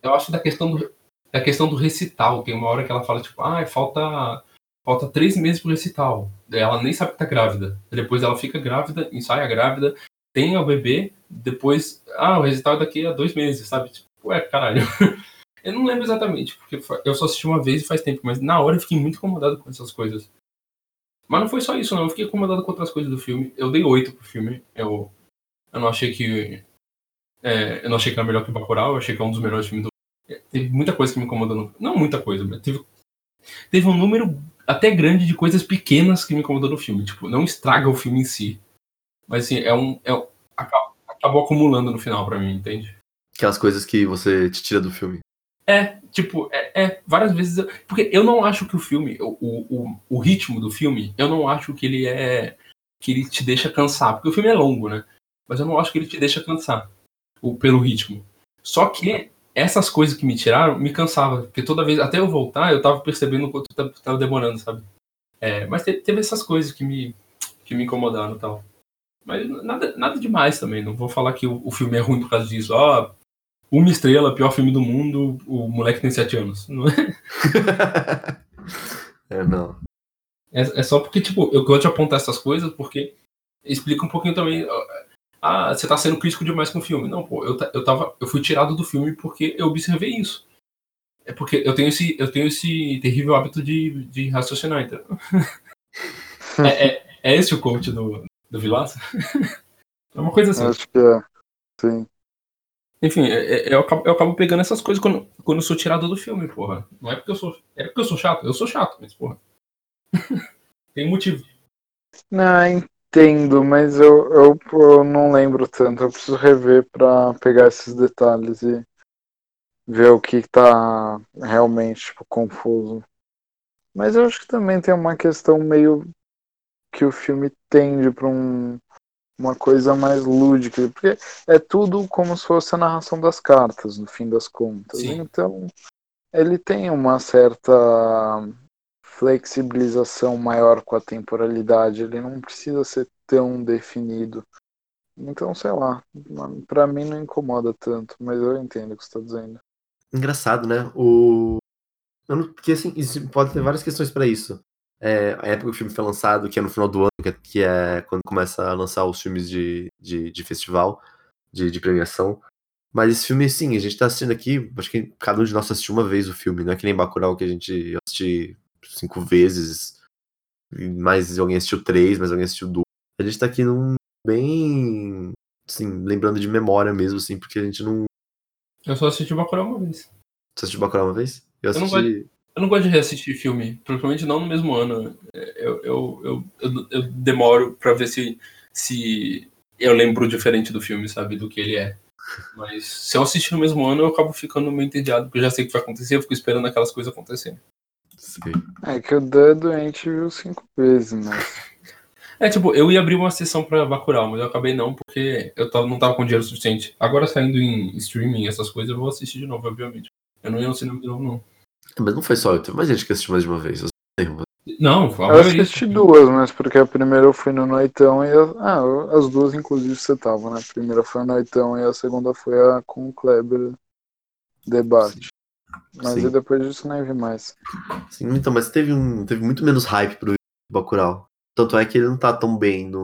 Eu acho da questão do, da questão do recital, tem uma hora que ela fala, tipo, ah, falta, falta três meses pro recital. Ela nem sabe que tá grávida. Depois ela fica grávida, ensaia grávida, tem o bebê, depois, ah, o recital é daqui a dois meses, sabe? Tipo, ué, caralho. Eu não lembro exatamente, porque eu só assisti uma vez e faz tempo, mas na hora eu fiquei muito incomodado com essas coisas. Mas não foi só isso, não. Eu fiquei incomodado com outras coisas do filme. Eu dei oito pro filme. Eu, eu não achei que. é, eu não achei que era melhor que Bacurau. Eu achei que é um dos melhores filmes do. é, Teve muita coisa que me incomodou. No... Não muita coisa, mas teve. Teve um número até grande de coisas pequenas que me incomodou no filme. Tipo, não estraga o filme em si. Mas assim, é um. É, aca- acabou acumulando no final pra mim, entende?
Aquelas coisas que você te tira do filme.
É, tipo, é, é, várias vezes. eu- Porque eu não acho que o filme, o, o, o ritmo do filme, eu não acho que ele é. que ele te deixa cansar. Porque o filme é longo, né? Mas eu não acho que ele te deixa cansar. O, pelo ritmo. Só que essas coisas que me tiraram me cansavam. Porque toda vez, até eu voltar, eu tava percebendo o quanto tava, tava demorando, sabe? É, mas te- teve essas coisas que me, que me incomodaram e tal. Mas nada, nada demais também. Não vou falar que o, o filme é ruim por causa disso. Ó, uma estrela, pior filme do mundo, o moleque tem sete anos. Não é?
é, não.
É, é só porque, tipo, eu gosto de apontar essas coisas porque explica um pouquinho também. Ah, você tá sendo crítico demais com o filme. Não, pô, eu, eu, tava, eu fui tirado do filme porque eu observei isso. É porque eu tenho esse, eu tenho esse terrível hábito de, de raciocinar, então. é, é, é esse o coach do, do Vilaça? é uma coisa assim.
Acho que é. Sim.
Enfim, é- é- eu acabo, eu acabo pegando essas coisas quando, quando eu sou tirado do filme, porra. Não é porque eu sou. É porque eu sou chato. Eu sou chato, mas, porra. Tem motivo.
Não, entendo, mas eu, eu, eu não lembro tanto. Eu preciso rever pra pegar esses detalhes e ver o que tá realmente tipo, confuso. Mas eu acho que também tem uma questão meio que o filme tende pra um, uma coisa mais lúdica, porque é tudo como se fosse a narração das cartas, no fim das contas.
Sim.
Então, ele tem uma certa flexibilização maior com a temporalidade, ele não precisa ser tão definido. Então, sei lá, pra mim não incomoda tanto, mas eu entendo o que você tá dizendo.
Engraçado, né? O. não- Porque assim, pode ter várias questões pra isso. É, a época que o filme foi lançado, que é no final do ano, que é, que é quando começa a lançar os filmes de, de, de festival, de, de premiação. Mas esse filme, sim, a gente tá assistindo aqui, acho que cada um de nós assistiu uma vez o filme, não é que nem Bacurau que a gente assistiu cinco vezes, mais alguém assistiu três, mais alguém assistiu duas. A gente tá aqui num bem, assim, lembrando de memória mesmo, assim, porque a gente não...
Eu só assisti Bacurau uma vez.
Você assistiu Bacurau uma vez? Eu assisti...
Eu não gosto de reassistir filme, principalmente não no mesmo ano. Eu, eu, eu, eu, eu demoro pra ver se, se eu lembro diferente do filme, sabe? Do que ele é. Mas se eu assistir no mesmo ano, eu acabo ficando meio entediado, porque eu já sei o que vai acontecer, eu fico esperando aquelas coisas acontecerem.
Sei.
É que o Dan é doente viu cinco vezes, mas.
É, tipo, eu ia abrir uma sessão pra Bacurau, mas eu acabei não, porque eu tava, não tava com dinheiro suficiente. Agora saindo em streaming, essas coisas, eu vou assistir de novo, obviamente. Eu não ia no cinema de novo, não.
Mas não foi só eu, teve mais gente que assistiu mais de uma vez. Eu sei, mas-
Não,
Eu assisti duas, mas porque a primeira eu fui no Noitão e a... Ah, as duas inclusive você tava, né? A primeira foi a Noitão e a segunda foi a com o Kleber debate. Mas
Sim.
e depois disso nem vi mais.
Sim, então, mas teve, um, teve muito menos hype pro Bacurau. Tanto é que ele não tá tão bem no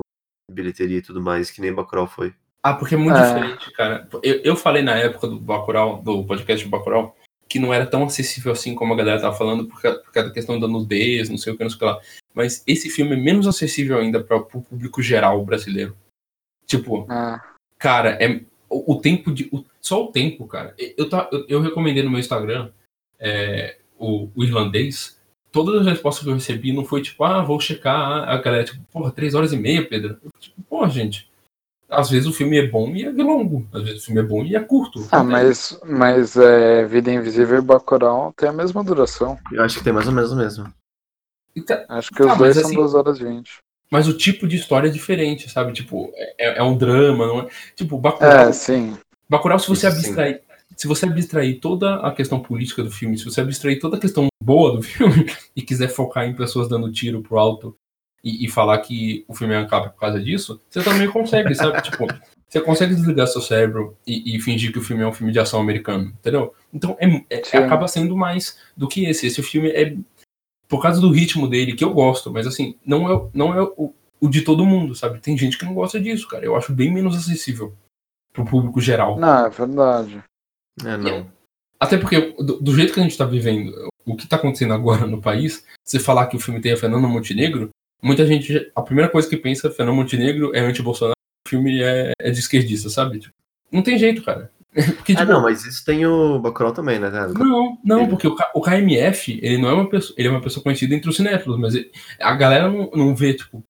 bilheteria e tudo mais, que nem Bacurau foi.
Ah, porque é muito
É.
diferente, cara. Eu, eu falei na época do Bacurau, do podcast do Bacurau, que não era tão acessível assim como a galera tava falando, por causa, por causa da questão da nudez, não sei o que, não sei o que lá. Mas esse filme é menos acessível ainda para o público geral brasileiro. Tipo,
Ah,
cara, é o, o tempo de. o- só o tempo, cara. Eu, tá, eu, eu recomendei no meu Instagram é, o, o irlandês. Todas as respostas que eu recebi não foi tipo, ah, vou checar. A galera, tipo, porra, três horas e meia, Pedro. Eu, tipo, porra, gente. Às vezes o filme é bom e é longo. Às vezes o filme é bom e é curto.
ah mas, mas é, Vida Invisível e Bacurau tem a mesma duração.
Eu acho que tem mais ou menos o mesmo.
Tá-
Acho que
Tá,
os dois são
assim-
2 horas e 20.
Mas o tipo de história é diferente, sabe? Tipo, é, é um drama, não é? Tipo, Bacurau,
É, sim.
Bacurau, se você
Isso sim.
abstrair, se você abstrair toda a questão política do filme, se você abstrair toda a questão boa do filme e quiser focar em pessoas dando tiro pro alto e, e falar que o filme é ancap por causa disso, você também consegue, sabe? tipo, você consegue desligar seu cérebro e, e fingir que o filme é um filme de ação americano, entendeu? Então, é- é- acaba sendo mais do que esse. Esse filme é por causa do ritmo dele, que eu gosto, mas assim, não é, não é o, o de todo mundo, sabe? Tem gente que não gosta disso, cara. Eu acho bem menos acessível pro público geral.
Não, é verdade.
É, não.
Até porque, do, do jeito que a gente tá vivendo, o que tá acontecendo agora no país, você falar que o filme tem a Fernanda Montenegro, muita gente. A primeira coisa que pensa, Fernanda Montenegro é anti-Bolsonaro, o filme é, é de esquerdista, sabe? Tipo, não tem jeito, cara. Porque,
Ah,
tipo,
não, mas isso tem o Bacurau também, né? cara?
Não, não, porque o, K- o KMF, ele não é uma pessoa, ele é uma pessoa conhecida entre os cinéfilos, mas ele- a galera não, não vê, tipo,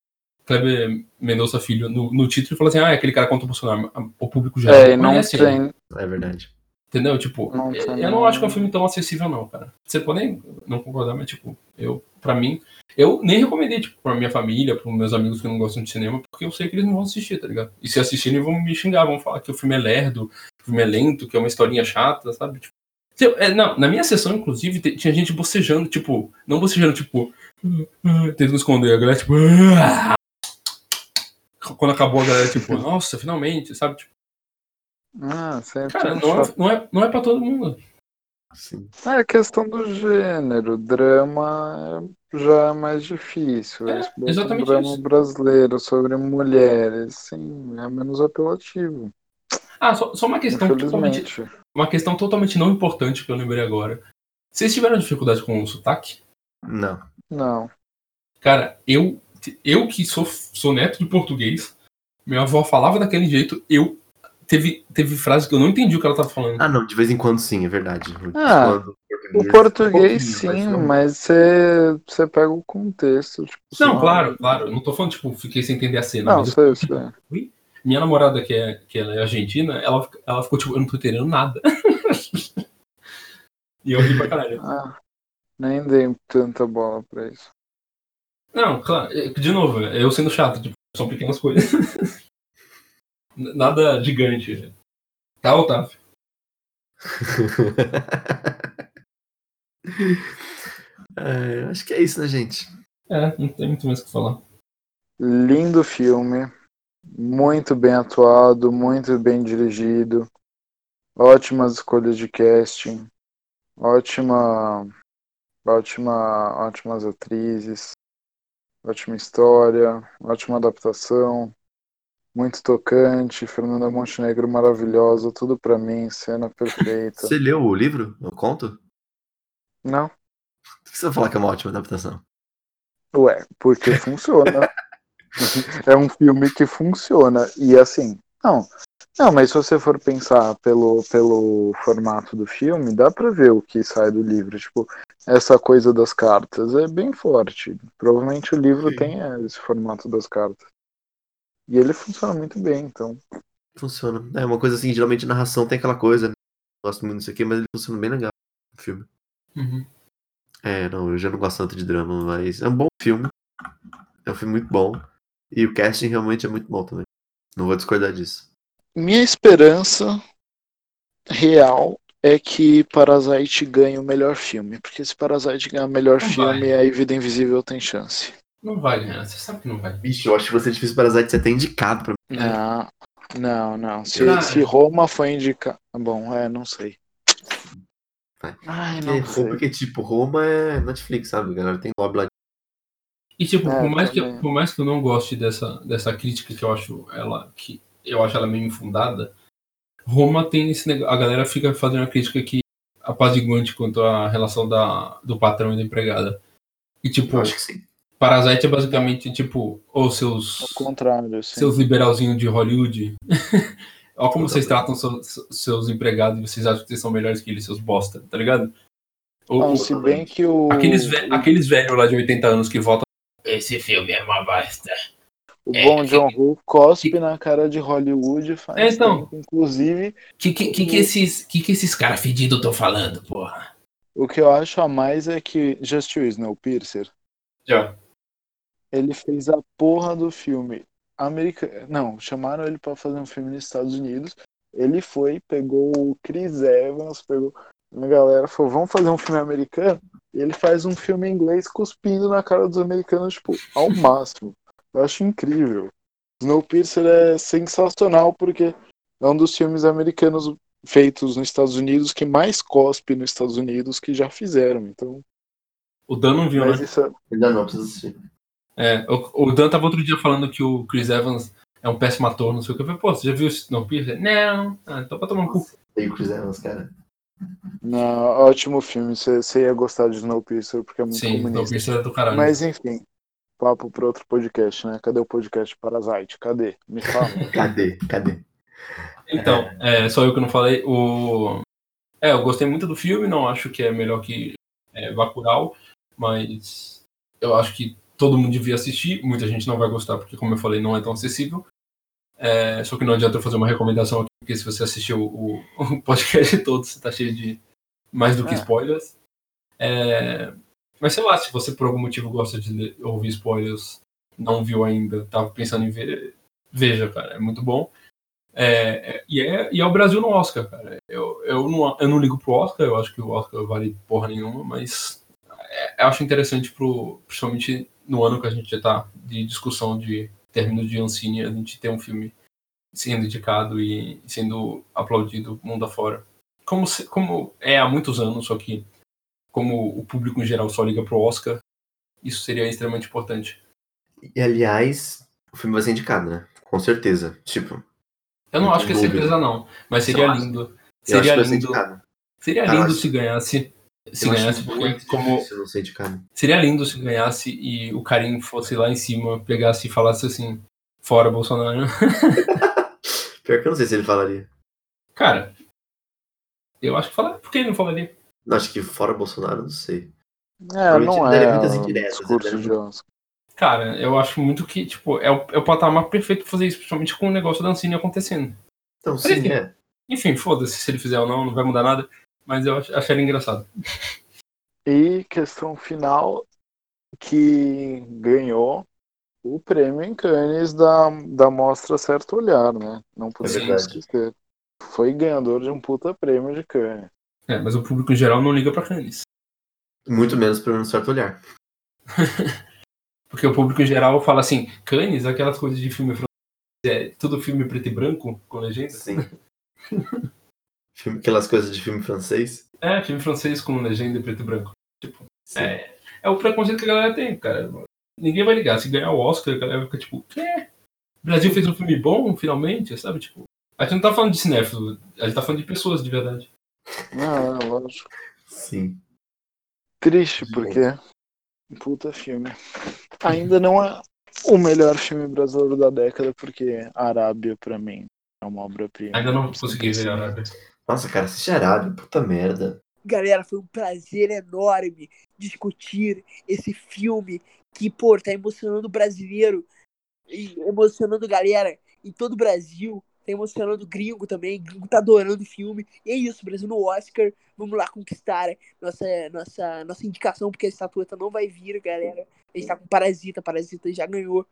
Kleber Mendonça Filho no, no título e fala assim, ah, é aquele cara contra o Bolsonaro. O público já
É, não
conhece
tem.
É verdade.
Entendeu? Tipo,
Não
eu
tem
eu não acho que é um filme tão acessível, não, cara. Você pode não concordar, mas, tipo, eu, pra mim, eu nem recomendei, tipo, pra minha família, pros meus amigos que não gostam de cinema, porque eu sei que eles não vão assistir, tá ligado? E se assistirem, vão me xingar, vão falar que o filme é lerdo, que o filme é lento, que é uma historinha chata, sabe? Tipo, é, não, na minha sessão, inclusive, tinha gente bocejando, tipo, não bocejando, tipo, tentando esconder, a galera, tipo, "Ah". quando acabou a galera, tipo, nossa, finalmente, sabe? Tipo,
Ah, sempre
cara, não é, não, é, não é pra todo mundo.
Sim.
É questão do gênero. Drama já é mais difícil.
É,
bota um
exatamente
drama
isso.
brasileiro sobre mulheres, sim, é menos apelativo.
Ah, só, só uma questão totalmente, uma questão totalmente não importante que eu lembrei agora. Vocês tiveram dificuldade com o sotaque?
Não.
Não.
Cara, eu, eu que sou, sou neto de português, minha avó falava daquele jeito, eu teve, teve frase que eu não entendi o que ela tava falando.
Ah, não, de vez em quando sim, é verdade.
Ah,
Quando
O português,
um pouquinho,
sim,
mas
você você pega o contexto. Tipo,
não, claro, claro. Eu não tô falando, tipo, fiquei sem entender a cena.
Não,
mas eu-
sei, sei.
minha namorada, que é, que ela é argentina, ela, ela ficou tipo, eu não tô entendendo nada. e eu ri pra caralho.
Ah, nem dei tanta bola pra isso.
Não, claro, é, de novo, eu sendo chato, tipo, são pequenas coisas. Nada gigante. Tá, Otávio?
É, acho que é isso, né, gente?
É, não tem muito mais o que falar.
Lindo filme, muito bem atuado, muito bem dirigido, ótimas escolhas de casting, ótima, ótima, ótimas atrizes, ótima história, ótima adaptação, muito tocante, Fernanda Montenegro maravilhosa, tudo pra mim, cena perfeita.
Você leu o livro? Eu conto?
Não,
você vai falar que é uma ótima adaptação?
ué, porque funciona. é um filme que funciona. E assim, não. Não, mas se você for pensar pelo, pelo formato do filme, dá pra ver o que sai do livro. Tipo, essa coisa das cartas é bem forte. Provavelmente o livro
Sim.
tem esse formato das cartas. E ele funciona muito bem, então.
Funciona. É uma coisa assim, geralmente narração tem aquela coisa, né? Gosto muito disso aqui, mas ele funciona bem legal o filme.
Uhum.
É, não, eu já não gosto tanto de drama, mas é um bom filme. É um filme muito bom. E o casting realmente é muito bom também. Não vou discordar disso.
Minha esperança real é que Parasite ganhe o melhor filme. Porque se Parasite ganhar o melhor
Não
filme,
vai.
aí Vida Invisível tem chance.
Não vai ganhar, você sabe que não vai.
Bicho, eu acho que você é difícil Parasite ser até indicado pra mim.
Não, não, não. Se, se Roma foi indicado. Bom, é, não sei.
Vai.
Ai,
Porque,
não sei.
porque, tipo, Roma é Netflix, sabe? Galera tem lobby lá.
E tipo,
É,
por, mais que, por mais que eu não goste dessa, dessa crítica que eu acho ela que eu acho ela meio infundada, Roma tem esse negócio, a galera fica fazendo a crítica que apaziguante quanto à relação da, do patrão e da empregada. E tipo,
Eu acho que sim.
Parasite é basicamente tipo, ou seus
Ao contrário, assim.
seus liberalzinhos de Hollywood. Olha como vocês tratam seus, seus empregados e vocês acham que vocês são melhores que eles, seus bosta, tá ligado? Ou-
Não, se bem que o.
aqueles, ve aqueles velhos lá de 80 anos que votam. Esse filme é uma bosta.
O
É,
bom
que-
John Woo cospe na cara de Hollywood faz
É, então.
tempo. Inclusive,
Que que, que, que esses, que que esses caras fedidos estão falando, porra?
o que eu acho a mais é que Just o Snowpiercer,
Já.
Ele fez a porra do filme americano. Não, chamaram ele pra fazer um filme nos Estados Unidos. Ele foi, pegou o Chris Evans, pegou uma galera, falou, vamos fazer um filme americano? E ele faz um filme em inglês cuspindo na cara dos americanos, tipo, ao máximo. Eu acho incrível. Snowpiercer é sensacional porque é um dos filmes americanos feitos nos Estados Unidos que mais cospe nos Estados Unidos que já fizeram. Então,
O Dan não viu,
mas
né?
isso é-
Ainda não, preciso assistir.
É, o, o Dan tava outro dia falando que o Chris Evans é um péssimo ator, não sei o que. Eu falei, pô, você já viu o Snowpiercer? Não. Ah, então pra tomar um cu.
Tem o Chris Evans, cara.
não, ótimo filme. Você você ia gostar de Snowpiercer porque é muito
Sim,
comunista.
Snowpiercer é do caralho.
Mas enfim, papo para outro podcast, né? Cadê o podcast Parasite? Cadê? Me fala.
Cadê? Cadê?
Então, é, só eu que não falei. O... É, eu gostei muito do filme, não acho que é melhor que é, Bacurau, mas eu acho que todo mundo devia assistir. Muita gente não vai gostar, porque, como eu falei, não é tão acessível. É, só que não adianta eu fazer uma recomendação aqui, porque se você assistiu o, o podcast todo, você tá cheio de mais do que
É.
spoilers. É, mas sei lá, se você por algum motivo gosta de ouvir spoilers, não viu ainda, tava pensando em ver, veja, cara, é muito bom. É, é- e, é, e é o Brasil no Oscar, cara. Eu, eu, não, eu não ligo pro Oscar, eu acho que o Oscar vale porra nenhuma, mas é, eu acho interessante, pro, principalmente no ano que a gente já tá de discussão de término de Ancine, a gente ter um filme sendo indicado e sendo aplaudido mundo afora. Como, se- como é há muitos anos, só que como o público em geral só liga pro Oscar, isso seria extremamente importante.
E aliás, o filme vai ser indicado, né? Com certeza. Tipo,
Eu não acho que é certeza não, mas seria lindo. Seria lindo. Seria lindo se ganhasse. Se
Eu
ganhasse, porque
muito
como. Seria lindo se ganhasse e o Karim fosse lá em cima, pegasse e falasse assim, fora Bolsonaro.
Pior que eu não sei se ele falaria.
Cara, eu acho que falaria. Por que ele não falaria?
Não, Acho que fora Bolsonaro, não sei.
É, não é
muitas indiretas,
discurso
ele
de.
Cara, eu acho muito que, tipo, é o, é o patamar perfeito pra fazer isso, principalmente com o negócio da Ancine acontecendo.
Então,
Mas
sim,
enfim.
é.
Enfim, foda-se se ele fizer ou não, não vai mudar nada. Mas eu ach- achei ele engraçado.
E questão final que ganhou o prêmio em Cannes da, da mostra Certo Olhar, né? Não podemos
verdade.
esquecer. Foi ganhador de um puta prêmio de Cannes.
É, mas o público em geral não liga pra Cannes.
Muito menos para um certo olhar.
Porque o público em geral fala assim, Cannes, aquelas coisas de filme francês, é tudo filme preto e branco, com legenda.
Sim. Filme- Aquelas coisas de filme francês.
É, filme francês com legenda preto e branco. Tipo,
Sim.
é, é o preconceito que a galera tem, cara. Ninguém vai ligar. Se ganhar o Oscar, a galera fica tipo, quê? O Brasil fez um filme bom, finalmente, sabe? Tipo, a gente não tá falando de cinéfilo, a gente tá falando de pessoas de verdade.
Não, é lógico.
Sim.
Triste, porque puta filme. Ainda não é o melhor filme brasileiro da década, porque Arábia, pra mim, é uma obra-prima.
Ainda não consegui ver a Arábia.
Nossa, cara, assiste Arábia, puta merda.
Galera, foi um prazer enorme discutir esse filme que, pô, tá emocionando o brasileiro, emocionando galera em todo o Brasil. Tá emocionando o gringo também. O gringo tá adorando o filme. E é isso, Brasil no Oscar. Vamos lá conquistar nossa, nossa, nossa indicação, porque a estatueta não vai vir, galera. A gente tá com Parasita, Parasita já ganhou.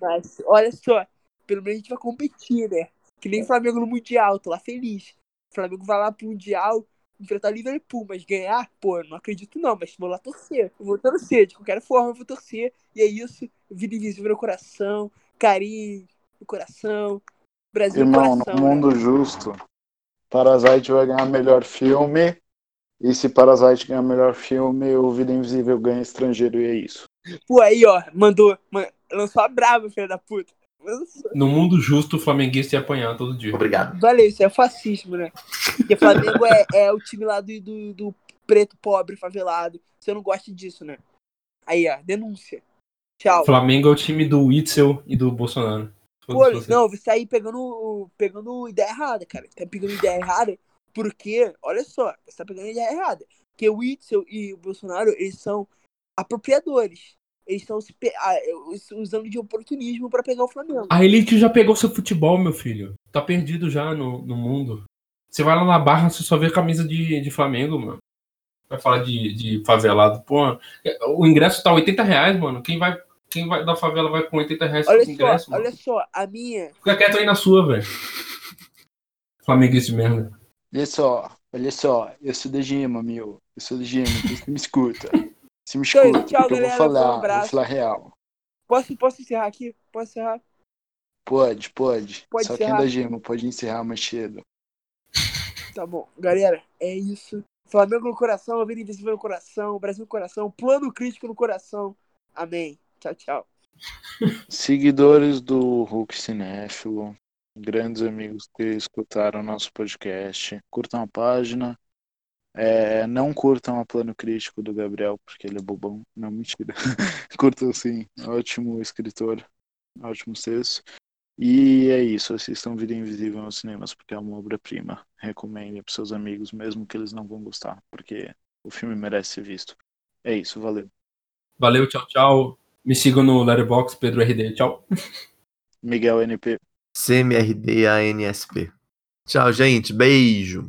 Mas, olha só, pelo menos a gente vai competir, né? Que nem o Flamengo no Mundial, tô lá feliz. O Flamengo vai lá pro Mundial enfrentar Liverpool, mas ganhar, pô, não acredito não, mas vou lá torcer. Eu vou torcer, de qualquer forma eu vou torcer. E é isso, vida invisível no coração, carinho no coração, Brasil
Irmão,
no coração.
no mundo
né?
justo, Parasite vai ganhar melhor filme. E se Parasite ganhar melhor filme, o Vida Invisível ganha estrangeiro e é isso.
Pô, aí, ó, mandou, man- lançou a brava, filho da puta.
No mundo justo, o flamenguista ia apanhar todo dia.
Obrigado.
Valeu, isso é fascismo, né? Porque Flamengo é, é o time lá do, do, do preto pobre, favelado. Você não gosta disso, né? Aí, ó, denúncia. Tchau.
Flamengo é o time do Witzel e do Bolsonaro.
Pô, não, você tá aí pegando, pegando ideia errada, cara. Tá pegando ideia errada porque, olha só, você tá pegando ideia errada. Porque o Witzel e o Bolsonaro, eles são apropriadores. Eles estão ah, usando de oportunismo pra pegar o Flamengo.
A elite já pegou seu futebol, meu filho. Tá perdido já no, no mundo. Você vai lá na barra, você só vê camisa de, de Flamengo, mano. Vai falar de, de favelado. Pô, o ingresso tá 80 reais, mano. Quem vai, quem vai da favela vai com 80 reais
Olha
pro ingresso,
só,
mano.
olha só, a minha.
Fica quieto aí na sua, velho. Flamenguista de merda.
Olha só, olha só, eu sou da Gema, meu. Eu sou da Gema, você me escuta. Você me escuta,
tchau,
eu vou
galera, um
falar, vou
abraço.
falar real.
Posso, posso encerrar aqui? Posso encerrar?
Pode, pode.
Pode
Só quem é
encerrar?
da Gema pode encerrar mais cedo.
Tá bom. Galera, é isso. Flamengo no coração, Vida Invisível no coração, Brasil no coração, plano crítico no coração. Amém. Tchau, tchau.
Seguidores do Hulk Cinéfilo, grandes amigos que escutaram nosso podcast, curtam a página. É, não curtam a plano crítico do Gabriel, porque ele é bobão. Não, mentira. curtam sim. Ótimo escritor. Ótimo texto. E é isso. Assistam Vida Invisível nos cinemas, porque é uma obra-prima. Recomendem para seus amigos, mesmo que eles não vão gostar, porque o filme merece ser visto. É isso. Valeu.
Valeu, tchau, tchau. Me sigam no Letterboxd, Pedro RD. Tchau.
Miguel NP.
CMRDANSP. Tchau, gente. Beijo.